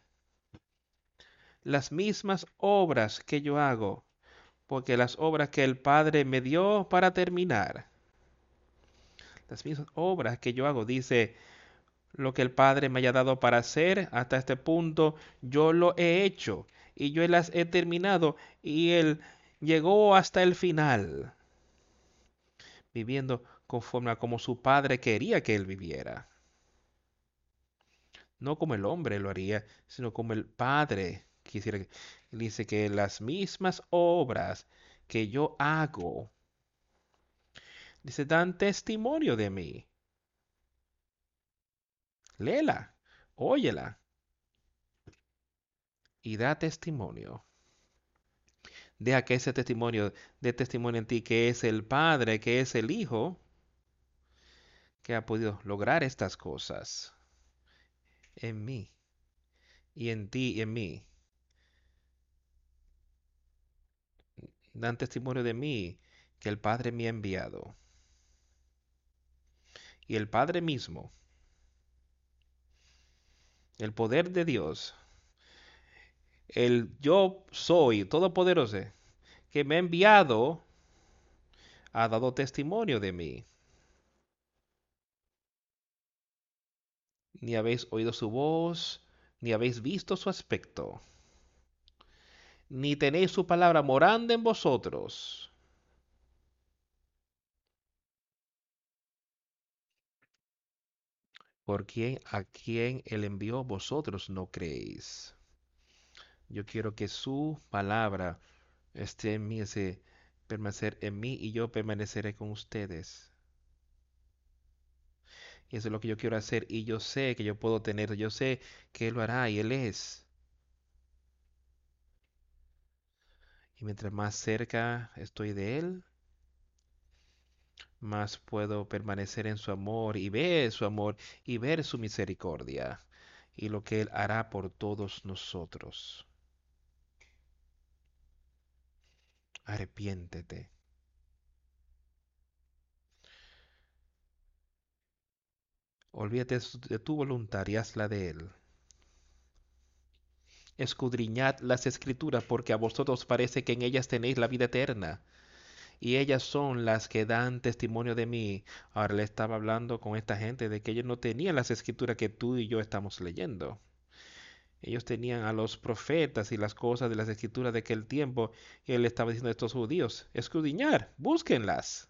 las mismas obras que yo hago, porque las obras que el Padre me dio para terminar, las mismas obras que yo hago, dice, lo que el Padre me haya dado para hacer hasta este punto, yo lo he hecho y yo las he terminado y Él llegó hasta el final, viviendo conforme a como su Padre quería que Él viviera. No como el hombre lo haría, sino como el Padre quisiera, dice que las mismas obras que yo hago, dice, dan testimonio de mí. Léela, óyela y da testimonio. Deja que ese testimonio dé testimonio en ti, que es el Padre, que es el Hijo, que ha podido lograr estas cosas en mí y en ti y en mí. dan testimonio de mí que el Padre me ha enviado. Y el Padre mismo, el poder de Dios, el yo soy todopoderoso, que me ha enviado, ha dado testimonio de mí. Ni habéis oído su voz, ni habéis visto su aspecto, ni tenéis su palabra morando en vosotros. Por quien a quien él envió vosotros no creéis. Yo quiero que su palabra esté en mí, permanecer en mí y yo permaneceré con ustedes. Y eso es lo que yo quiero hacer y yo sé que yo puedo tener, yo sé que Él lo hará y Él es. Y mientras más cerca estoy de Él, más puedo permanecer en su amor y ver su amor y ver su misericordia y lo que Él hará por todos nosotros. Arrepiéntete. Olvídate de tu voluntad y hazla de Él. Escudriñad las escrituras porque a vosotros parece que en ellas tenéis la vida eterna. Y ellas son las que dan testimonio de mí. Ahora le estaba hablando con esta gente de que ellos no tenían las escrituras que tú y yo estamos leyendo. Ellos tenían a los profetas y las cosas de las escrituras de aquel tiempo. Y él estaba diciendo a estos judíos, escudriñar, búsquenlas.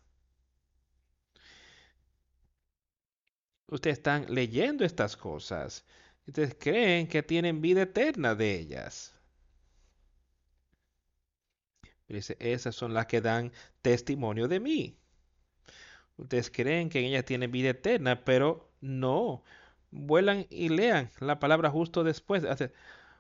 Ustedes están leyendo estas cosas. Ustedes creen que tienen vida eterna de ellas. Dice, esas son las que dan testimonio de mí. Ustedes creen que ellas tienen vida eterna, pero no. Vuelan y lean la palabra justo después.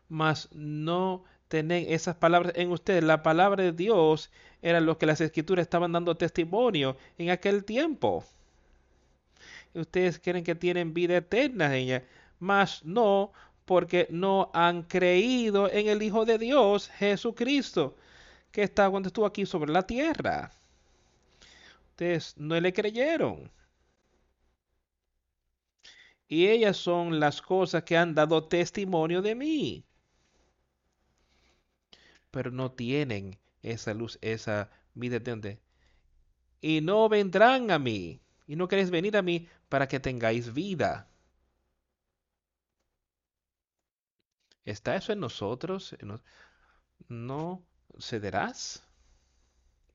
Mas no tienen esas palabras en ustedes. La palabra de Dios era lo que las escrituras estaban dando testimonio en aquel tiempo. ustedes creen que tienen vida eterna en ellas mas no porque no han creído en el Hijo de Dios, Jesucristo, que está cuando estuvo aquí sobre la tierra. Ustedes no le creyeron. Y ellas son las cosas que han dado testimonio de mí. Pero no tienen esa luz, esa vida de Y no vendrán a mí. Y no queréis venir a mí para que tengáis vida. ¿Está eso en nosotros? ¿No cederás?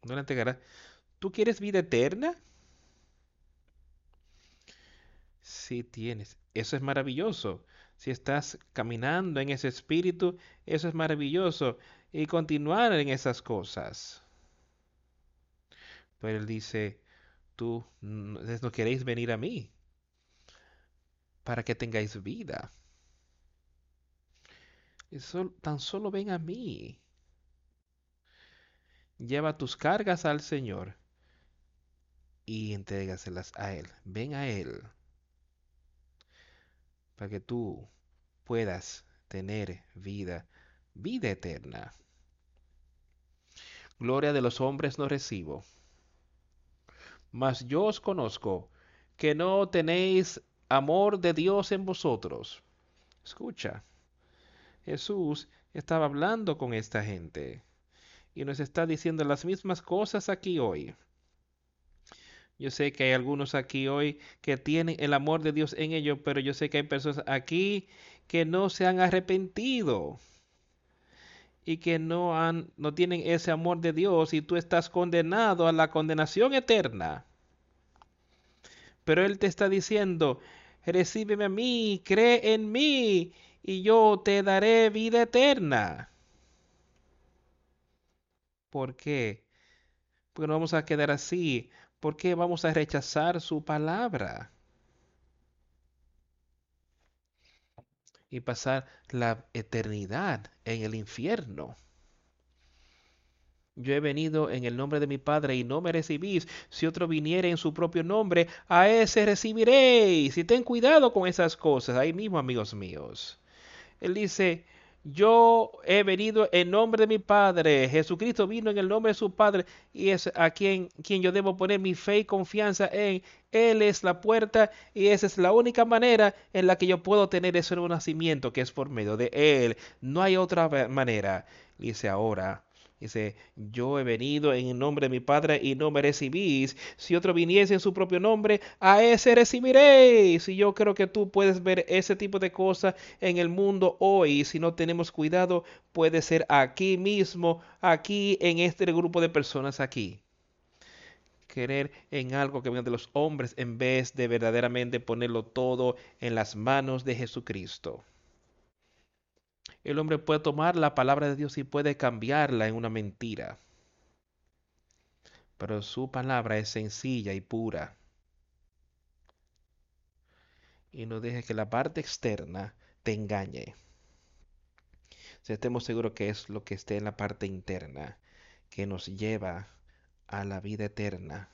¿No le entregarás? ¿Tú quieres vida eterna? Sí tienes. Eso es maravilloso. Si estás caminando en ese espíritu, eso es maravilloso. Y continuar en esas cosas. Pero él dice, tú no queréis venir a mí para que tengáis vida tan solo ven a mí. Lleva tus cargas al Señor y entrégaselas a Él. Ven a Él para que tú puedas tener vida, vida eterna. Gloria de los hombres no recibo, mas yo os conozco que no tenéis amor de Dios en vosotros. Escucha, Jesús estaba hablando con esta gente y nos está diciendo las mismas cosas aquí hoy. Yo sé que hay algunos aquí hoy que tienen el amor de Dios en ellos, pero yo sé que hay personas aquí que no se han arrepentido y que no han no tienen ese amor de Dios y tú estás condenado a la condenación eterna. Pero él te está diciendo, recíbeme a mí, cree en mí y yo te daré vida eterna. ¿Por qué? Porque no vamos a quedar así. ¿Por qué vamos a rechazar su palabra? Y pasar la eternidad en el infierno. Yo he venido en el nombre de mi Padre y no me recibís. Si otro viniere en su propio nombre, a ese recibiréis. Y ten cuidado con esas cosas. Ahí mismo, amigos míos. Él dice, yo he venido en nombre de mi Padre. Jesucristo vino en el nombre de su Padre y es a quien, quien yo debo poner mi fe y confianza en. Él es la puerta y esa es la única manera en la que yo puedo tener ese nuevo nacimiento, que es por medio de Él. No hay otra manera. Dice ahora, Dice, yo he venido en el nombre de mi Padre y no me recibís. Si otro viniese en su propio nombre, a ese recibiréis. Y yo creo que tú puedes ver ese tipo de cosas en el mundo hoy. Si no tenemos cuidado, puede ser aquí mismo, aquí en este grupo de personas aquí. Querer en algo que venga de los hombres en vez de verdaderamente ponerlo todo en las manos de Jesucristo. El hombre puede tomar la palabra de Dios y puede cambiarla en una mentira. Pero su palabra es sencilla y pura. Y no deje que la parte externa te engañe. Si estemos seguros que es lo que esté en la parte interna que nos lleva a la vida eterna.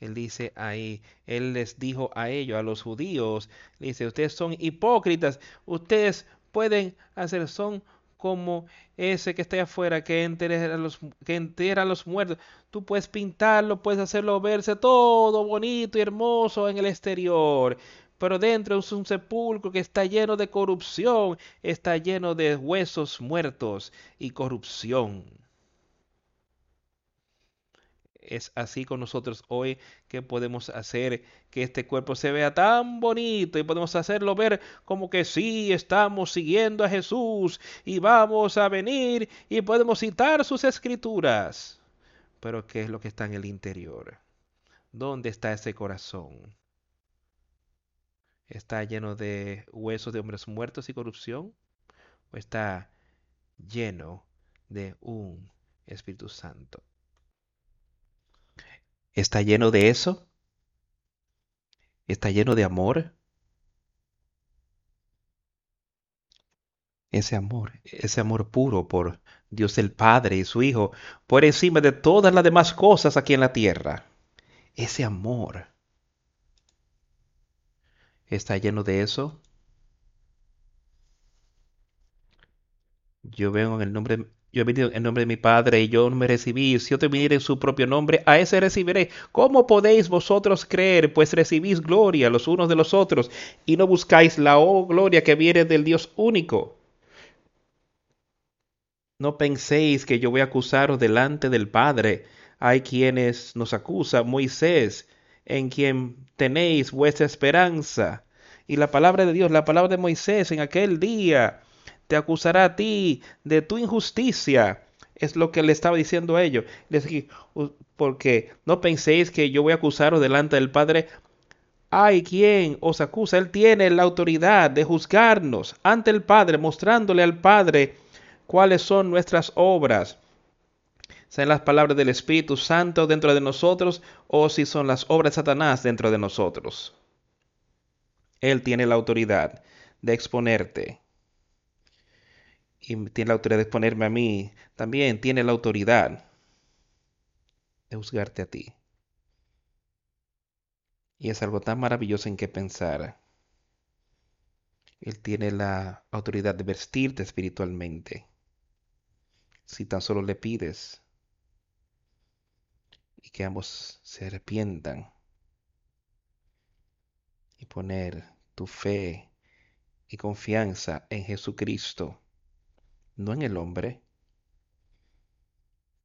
Él dice ahí, él les dijo a ellos, a los judíos, dice, ustedes son hipócritas, ustedes pueden hacer son como ese que está afuera, que entera a los, que entera los muertos. Tú puedes pintarlo, puedes hacerlo verse todo bonito y hermoso en el exterior, pero dentro es un sepulcro que está lleno de corrupción, está lleno de huesos muertos y corrupción. Es así con nosotros hoy que podemos hacer que este cuerpo se vea tan bonito y podemos hacerlo ver como que sí estamos siguiendo a Jesús y vamos a venir y podemos citar sus escrituras. Pero ¿qué es lo que está en el interior? ¿Dónde está ese corazón? ¿Está lleno de huesos de hombres muertos y corrupción? ¿O está lleno de un Espíritu Santo? ¿Está lleno de eso? ¿Está lleno de amor? Ese amor, ese amor puro por Dios el Padre y su Hijo, por encima de todas las demás cosas aquí en la tierra. Ese amor. ¿Está lleno de eso? Yo vengo en el nombre yo he venido en nombre de mi Padre y yo no me recibí. Si otro viniera en su propio nombre, a ese recibiré. ¿Cómo podéis vosotros creer? Pues recibís gloria los unos de los otros y no buscáis la oh, gloria que viene del Dios único. No penséis que yo voy a acusaros delante del Padre. Hay quienes nos acusan, Moisés, en quien tenéis vuestra esperanza. Y la palabra de Dios, la palabra de Moisés en aquel día te acusará a ti de tu injusticia. Es lo que le estaba diciendo a ellos. Porque no penséis que yo voy a acusaros delante del Padre. Hay quien os acusa. Él tiene la autoridad de juzgarnos ante el Padre, mostrándole al Padre cuáles son nuestras obras. Sean las palabras del Espíritu Santo dentro de nosotros o si son las obras de Satanás dentro de nosotros. Él tiene la autoridad de exponerte y tiene la autoridad de exponerme a mí, también tiene la autoridad de juzgarte a ti. Y es algo tan maravilloso en que pensar. Él tiene la autoridad de vestirte espiritualmente. Si tan solo le pides y que ambos se arrepientan y poner tu fe y confianza en Jesucristo no en el hombre,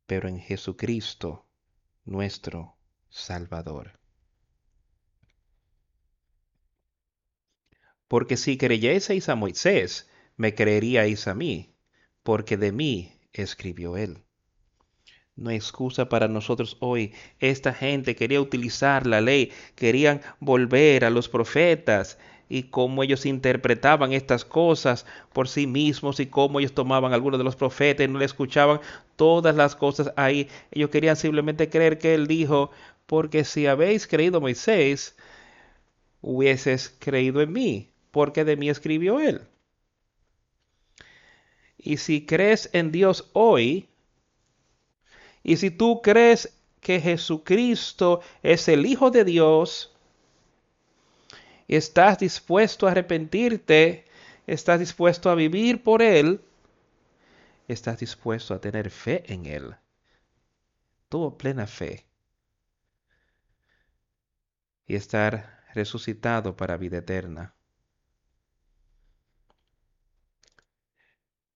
pero en Jesucristo, nuestro Salvador. Porque si creyeseis a Moisés, me creeríais a mí, porque de mí escribió él. No hay excusa para nosotros hoy. Esta gente quería utilizar la ley, querían volver a los profetas, y cómo ellos interpretaban estas cosas por sí mismos y cómo ellos tomaban algunos de los profetas y no le escuchaban todas las cosas ahí. Ellos querían simplemente creer que él dijo, porque si habéis creído Moisés, hubieses creído en mí, porque de mí escribió él. Y si crees en Dios hoy, y si tú crees que Jesucristo es el Hijo de Dios, estás dispuesto a arrepentirte estás dispuesto a vivir por Él, estás dispuesto a tener fe en Él. Tuvo plena fe. Y estar resucitado para vida eterna.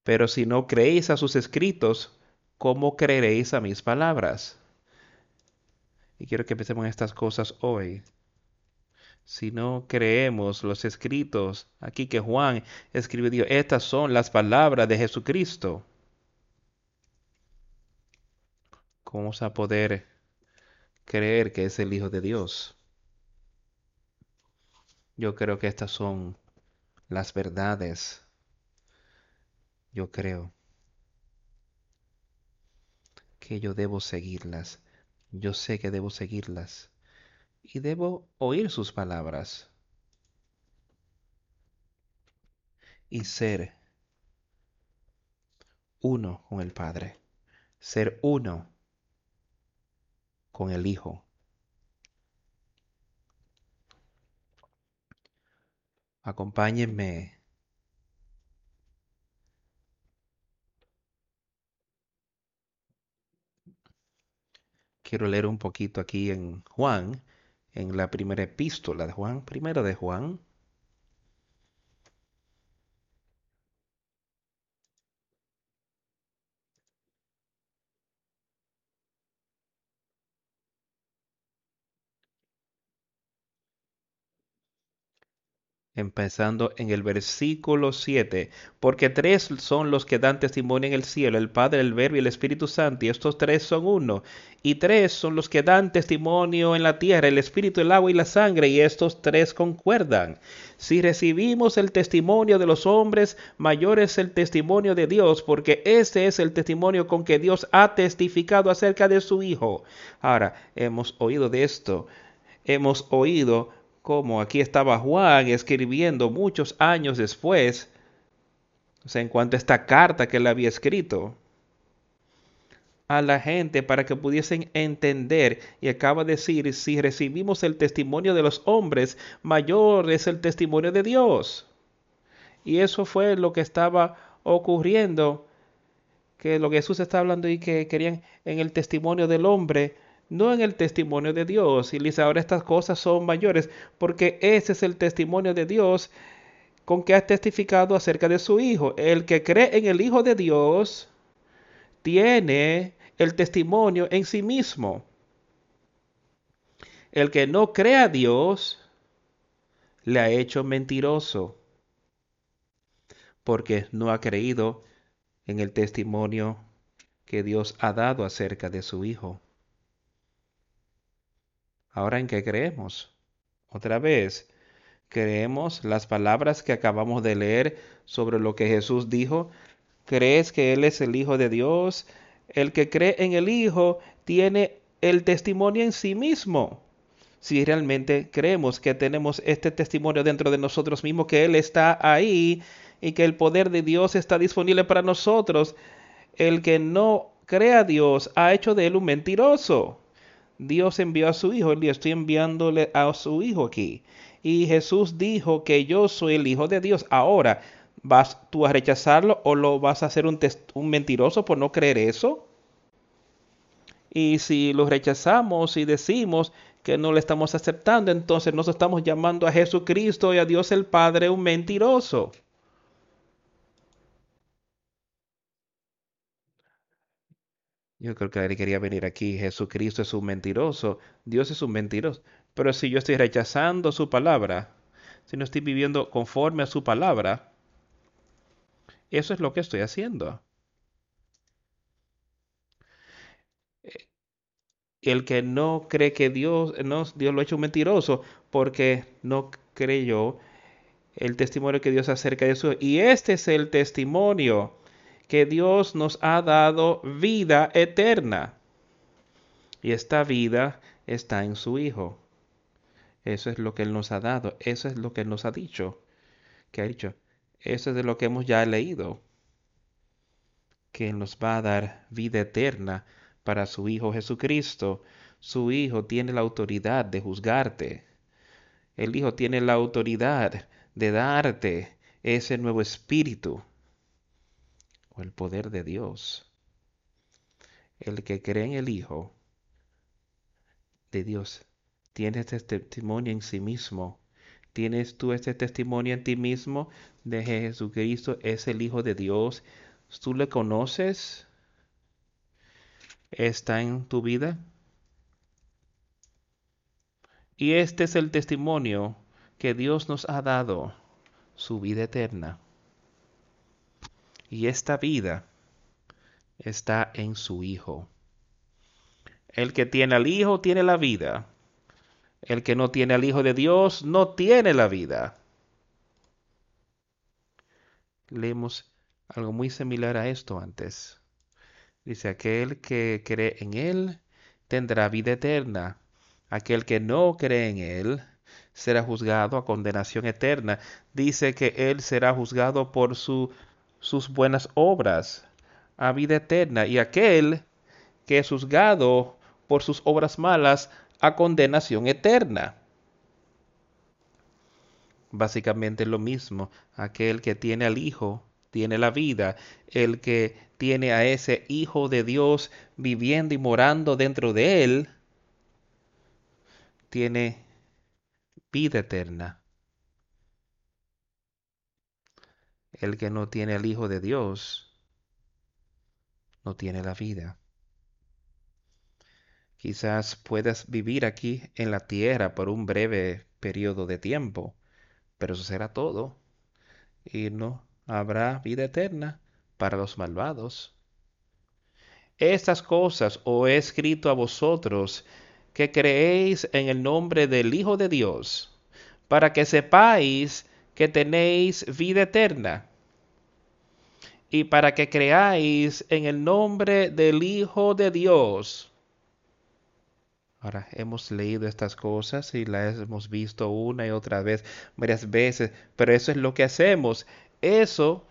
Pero si no creéis a sus escritos, ¿cómo creeréis a mis palabras? Y quiero que empecemos en estas cosas hoy. Si no creemos los escritos, aquí que Juan escribió, estas son las palabras de Jesucristo. ¿Cómo vamos a poder creer que es el Hijo de Dios? Yo creo que estas son las verdades. Yo creo que yo debo seguirlas. Yo sé que debo seguirlas. Y debo oír sus palabras. Y ser uno con el Padre. Ser uno con el Hijo. Acompáñenme quiero leer un poquito aquí en Juan, en la primera epístola de Juan, primero de Juan. Empezando en el versículo 7, porque tres son los que dan testimonio en el cielo, el Padre, el Verbo y el Espíritu Santo, y estos tres son uno, y tres son los que dan testimonio en la tierra, el Espíritu, el agua y la sangre, y estos tres concuerdan. Si recibimos el testimonio de los hombres, mayor es el testimonio de Dios, porque ese es el testimonio con que Dios ha testificado acerca de su Hijo. Ahora, hemos oído de esto, hemos oído como aquí estaba Juan escribiendo muchos años después, o sea, en cuanto a esta carta que él había escrito a la gente para que pudiesen entender. Y acaba de decir, si recibimos el testimonio de los hombres, mayor es el testimonio de Dios. Y eso fue lo que estaba ocurriendo, que lo que Jesús está hablando y que querían en el testimonio del hombre, no en el testimonio de Dios. Y dice, ahora estas cosas son mayores, porque ese es el testimonio de Dios con que ha testificado acerca de su Hijo. El que cree en el Hijo de Dios tiene el testimonio en sí mismo. El que no cree a Dios le ha hecho mentiroso, porque no ha creído en el testimonio que Dios ha dado acerca de su Hijo. Ahora, ¿en qué creemos? Otra vez, creemos las palabras que acabamos de leer sobre lo que Jesús dijo. ¿Crees que Él es el Hijo de Dios? El que cree en el Hijo tiene el testimonio en sí mismo. Si realmente creemos que tenemos este testimonio dentro de nosotros mismos, que Él está ahí y que el poder de Dios está disponible para nosotros, el que no cree a Dios ha hecho de Él un mentiroso. Dios envió a su Hijo, y estoy enviándole a su Hijo aquí. Y Jesús dijo que yo soy el Hijo de Dios. Ahora, ¿vas tú a rechazarlo o lo vas a hacer un, un mentiroso por no creer eso? Y si lo rechazamos y decimos que no le estamos aceptando, entonces nos estamos llamando a Jesucristo y a Dios el Padre un mentiroso. Yo creo que él quería venir aquí. Jesucristo es un mentiroso. Dios es un mentiroso. Pero si yo estoy rechazando su palabra, si no estoy viviendo conforme a su palabra, eso es lo que estoy haciendo. Eh, el que no cree que Dios, no, Dios lo ha hecho un mentiroso porque no creyó el testimonio que Dios acerca de su. Y este es el testimonio que Dios nos ha dado vida eterna. Y esta vida está en su Hijo. Eso es lo que Él nos ha dado. Eso es lo que Él nos ha dicho. ¿Qué ha dicho? Eso es de lo que hemos ya leído. Que Él nos va a dar vida eterna para su Hijo Jesucristo. Su Hijo tiene la autoridad de juzgarte. El Hijo tiene la autoridad de darte ese nuevo espíritu o el poder de Dios. El que cree en el Hijo de Dios tiene este testimonio en sí mismo. ¿Tienes tú este testimonio en ti mismo de que Jesucristo es el Hijo de Dios? ¿Tú le conoces? ¿Está en tu vida? Y este es el testimonio que Dios nos ha dado, su vida eterna. Y esta vida está en su Hijo. El que tiene al Hijo tiene la vida. El que no tiene al Hijo de Dios no tiene la vida. Leemos algo muy similar a esto antes. Dice, aquel que cree en Él tendrá vida eterna. Aquel que no cree en Él será juzgado a condenación eterna. Dice que Él será juzgado por sus buenas obras a vida eterna. Y aquel que es juzgado por sus obras malas a condenación eterna. Básicamente lo mismo. Aquel que tiene al Hijo tiene la vida. El que tiene a ese Hijo de Dios viviendo y morando dentro de él, tiene vida eterna. El que no tiene al Hijo de Dios, no tiene la vida. Quizás puedas vivir aquí en la tierra por un breve periodo de tiempo, pero eso será todo. Y no habrá vida eterna para los malvados. Estas cosas os he escrito a vosotros que creéis en el nombre del Hijo de Dios, para que sepáis que tenéis vida eterna y para que creáis en el nombre del Hijo de Dios. Ahora, hemos leído estas cosas y las hemos visto una y otra vez, varias veces, pero eso es lo que hacemos. Eso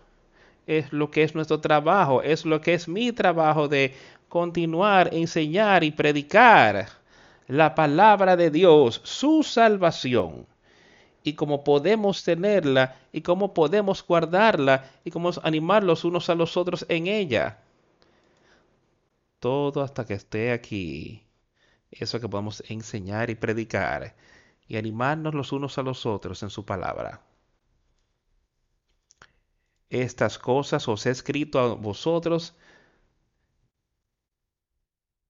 es lo que es nuestro trabajo, es lo que es mi trabajo de continuar, enseñar y predicar la palabra de Dios, su salvación, y cómo podemos tenerla y cómo podemos guardarla y cómo animar los unos a los otros en ella. Todo hasta que esté aquí eso que podamos enseñar y predicar y animarnos los unos a los otros en su palabra. Estas cosas os he escrito a vosotros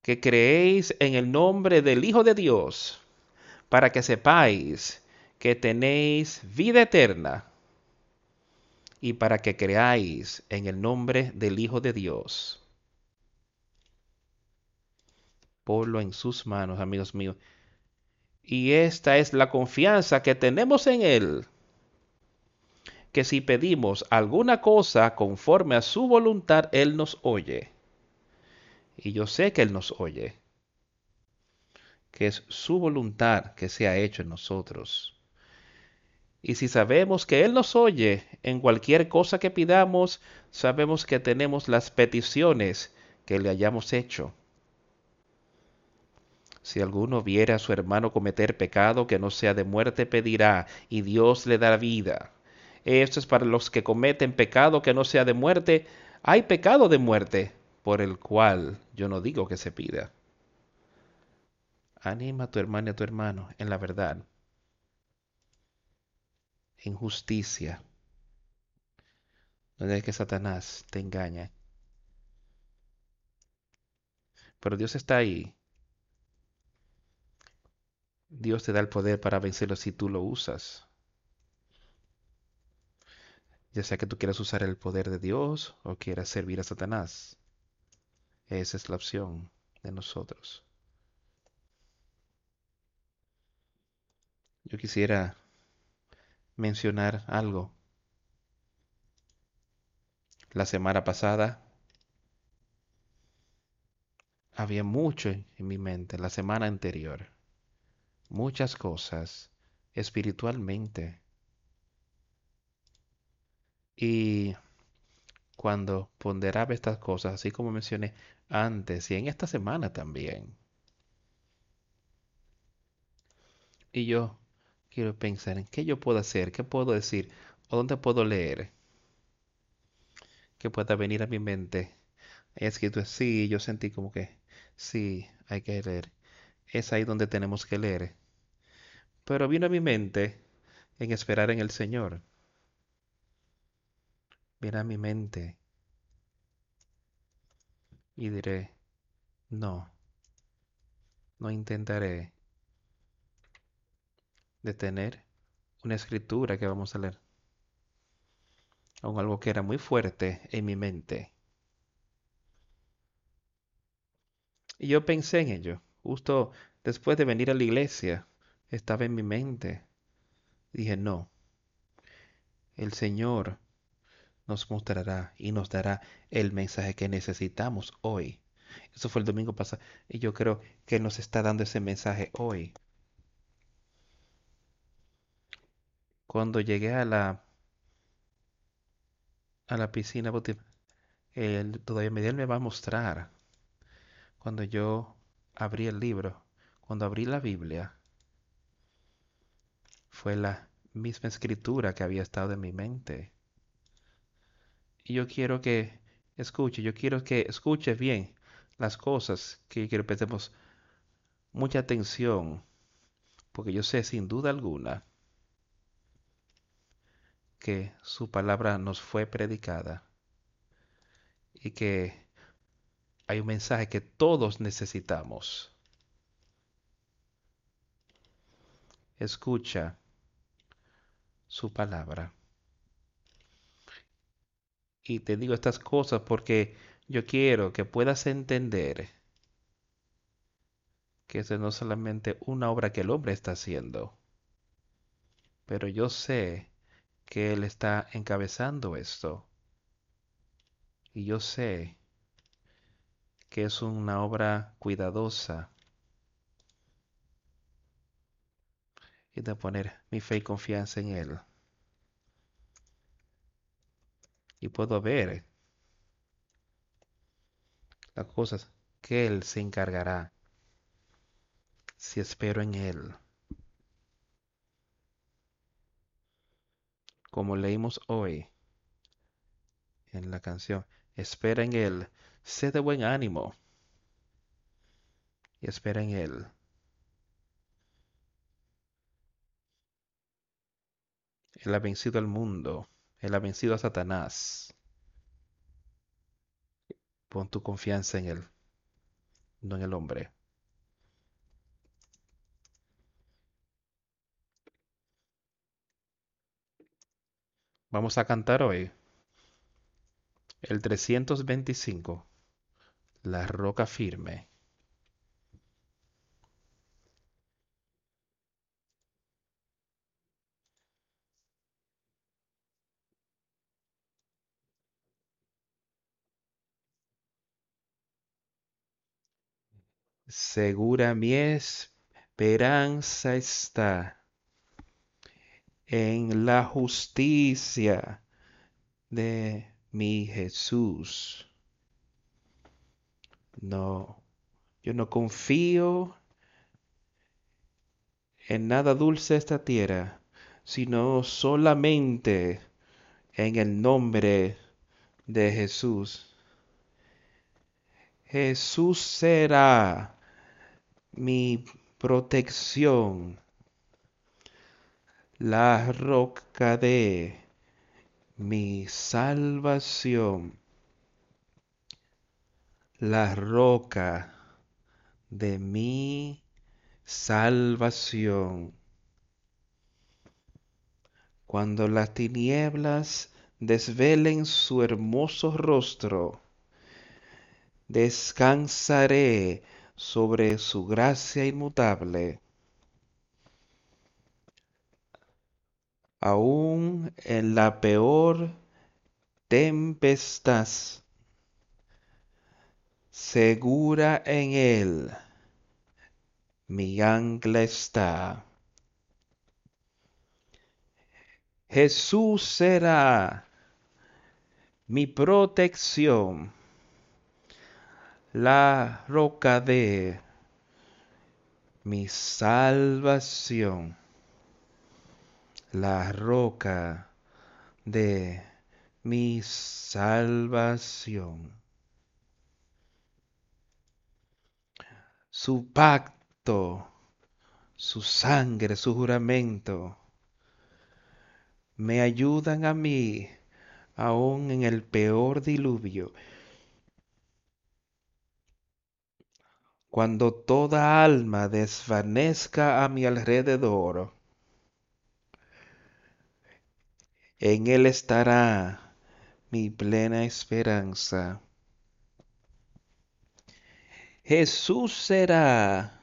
que creéis en el nombre del Hijo de Dios, para que sepáis que tenéis vida eterna y para que creáis en el nombre del Hijo de Dios ponlo en sus manos, amigos míos. Y esta es la confianza que tenemos en Él, que si pedimos alguna cosa conforme a su voluntad, Él nos oye. Y yo sé que Él nos oye, que es su voluntad que se ha hecho en nosotros. Y si sabemos que Él nos oye en cualquier cosa que pidamos, sabemos que tenemos las peticiones que le hayamos hecho. Si alguno viere a su hermano cometer pecado que no sea de muerte, pedirá, y Dios le dará vida. Esto es para los que cometen pecado que no sea de muerte. Hay pecado de muerte, por el cual yo no digo que se pida. Anima a tu hermano y a tu hermano en la verdad, en justicia. No es que Satanás te engañe. Pero Dios está ahí Dios te da el poder para vencerlo si tú lo usas. Ya sea que tú quieras usar el poder de Dios o quieras servir a Satanás. Esa es la opción de nosotros. Yo quisiera mencionar algo. La semana pasada había mucho en mi mente, la semana anterior muchas cosas espiritualmente. Y cuando ponderaba estas cosas, así como mencioné antes y en esta semana también, y yo quiero pensar en qué yo puedo hacer, qué puedo decir ¿O dónde puedo leer? Que pueda venir a mi mente. He escrito, sí, yo sentí como que, sí, hay que leer. Es ahí donde tenemos que leer. Pero vino a mi mente en esperar en el Señor. Viene a mi mente y diré, no, no intentaré detener una escritura que vamos a leer. Aún algo que era muy fuerte en mi mente. Y yo pensé en ello, justo después de venir a la iglesia, estaba en mi mente. Dije, no, el Señor nos mostrará y nos dará el mensaje que necesitamos hoy. Eso fue el domingo pasado y yo creo que nos está dando ese mensaje hoy. Cuando llegué a la a la piscina, él, todavía Él me va a mostrar. Cuando yo abrí el libro, cuando abrí la Biblia, fue la misma escritura que había estado en mi mente. Y yo quiero que escuche, yo quiero que escuche bien las cosas que quiero que prestemos mucha atención, porque yo sé sin duda alguna que su palabra nos fue predicada y que hay un mensaje que todos necesitamos. Escucha su palabra. Y te digo estas cosas porque yo quiero que puedas entender que eso no es solamente una obra que el hombre está haciendo, pero yo sé que Él está encabezando esto. Y yo sé que es una obra cuidadosa y de poner mi fe y confianza en Él. y puedo ver las cosas que Él se encargará si espero en Él. Como leímos hoy en la canción, espera en Él, sé de buen ánimo y espera en Él. Él ha vencido al mundo él ha vencido a Satanás. Pon tu confianza en Él, no en el hombre. Vamos a cantar hoy el 325, La roca firme. Segura mi esperanza está en la justicia de mi Jesús. No, yo no confío en nada dulce esta tierra, sino solamente en el nombre de Jesús. Jesús será mi protección, la roca de mi salvación, la roca de mi salvación. Cuando las tinieblas desvelen su hermoso rostro, descansaré sobre su gracia inmutable. Aún en la peor tempestad, segura en él, mi ancla está. Jesús será mi protección la roca de mi salvación, la roca de mi salvación. Su pacto, su sangre, su juramento, me ayudan a mí, aún en el peor diluvio. Cuando toda alma desvanezca a mi alrededor, en Él estará mi plena esperanza. Jesús será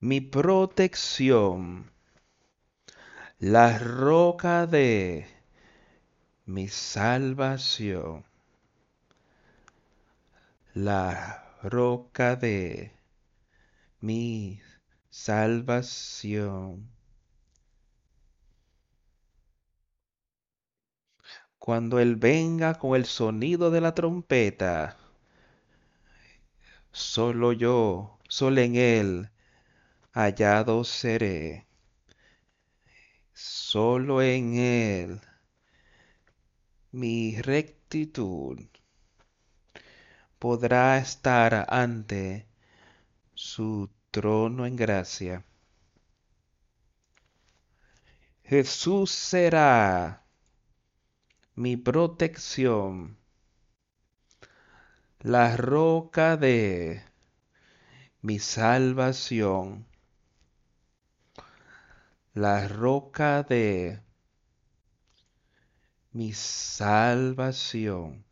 mi protección, la roca de mi salvación, la roca de mi salvación. Cuando Él venga con el sonido de la trompeta, solo yo, solo en Él, hallado seré. Solo en Él, mi rectitud podrá estar ante su trono en gracia. Jesús será mi protección, la roca de mi salvación, la roca de mi salvación.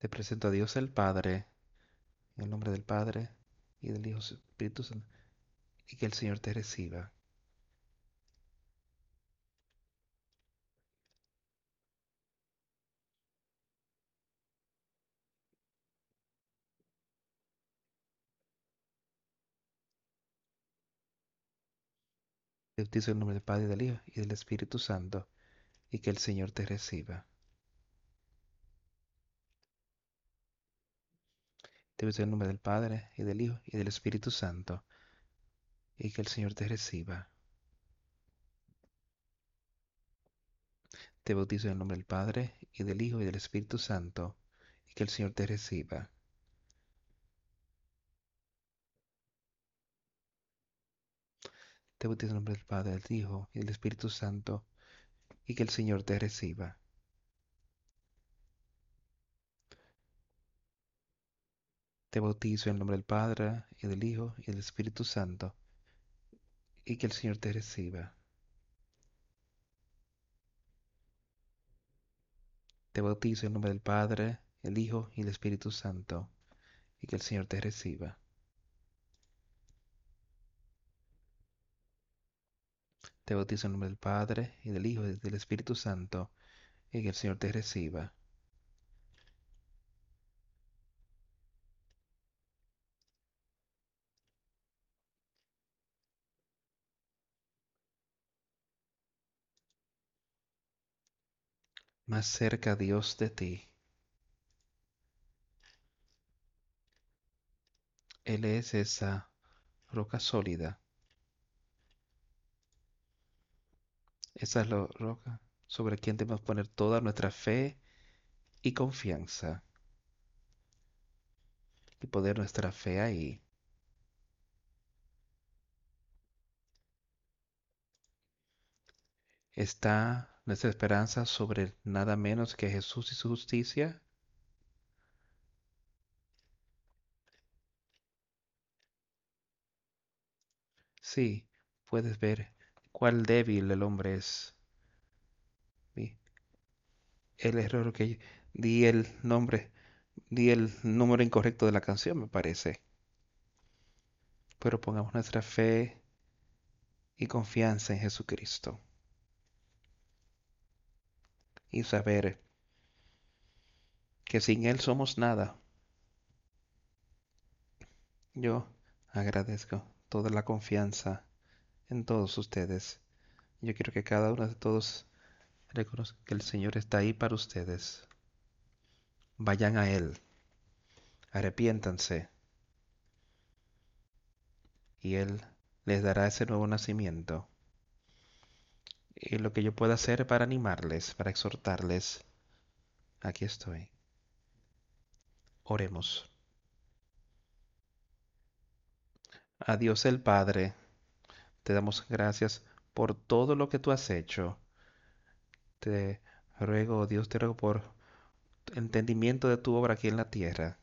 Te presento a Dios el Padre, en el nombre del Padre y del Hijo Espíritu Santo, y que el Señor te reciba. Te el nombre del Padre, del Hijo y del Espíritu Santo, y que el Señor te reciba. Te bautizo en el nombre del Padre, y del Hijo y del Espíritu Santo, y que el Señor te reciba. Te bautizo en el nombre del Padre, y del Hijo y del Espíritu Santo, y que el Señor te reciba. Te bautizo en el nombre del Padre, del Hijo y del Espíritu Santo, y que el Señor te reciba. Te bautizo en el nombre del Padre, y del Hijo y del Espíritu Santo, y que el Señor te reciba. Te bautizo en el nombre del Padre, el Hijo y el Espíritu Santo, y que el Señor te reciba. Te bautizo en el nombre del Padre, y del Hijo y del Espíritu Santo, y que el Señor te reciba. Más cerca Dios de ti. Él es esa roca sólida. Esa es la roca sobre quien debemos poner toda nuestra fe y confianza. Y poner nuestra fe ahí. ¿Está nuestra esperanza sobre nada menos que Jesús y su justicia? Sí, puedes ver cuál débil el hombre es. El error que di el nombre, di el número incorrecto de la canción, me parece. Pero pongamos nuestra fe y confianza en Jesucristo. Y saber que sin Él somos nada. Yo agradezco toda la confianza en todos ustedes. Yo quiero que cada uno de todos Reconozcan que el Señor está ahí para ustedes. Vayan a Él. Arrepiéntanse. Y Él les dará ese nuevo nacimiento. Y lo que yo pueda hacer para animarles, para exhortarles, aquí estoy. Oremos. A Dios el Padre, te damos gracias por todo lo que tú has hecho. Te ruego, Dios, te ruego por entendimiento de tu obra aquí en la tierra.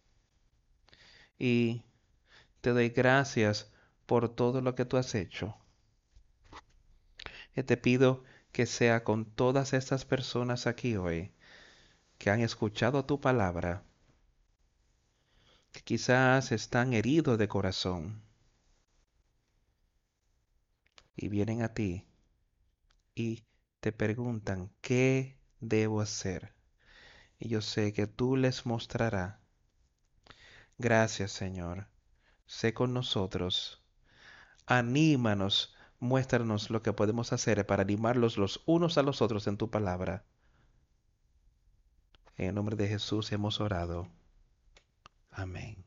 Y te doy gracias por todo lo que tú has hecho. Y te pido que sea con todas estas personas aquí hoy que han escuchado tu palabra, que quizás están heridos de corazón y vienen a ti y te preguntan, ¿qué debo hacer? Y yo sé que tú les mostrarás. Gracias, Señor. Sé con nosotros. Anímanos, muéstranos lo que podemos hacer para animarlos los unos a los otros en tu palabra. En el nombre de Jesús hemos orado. Amén.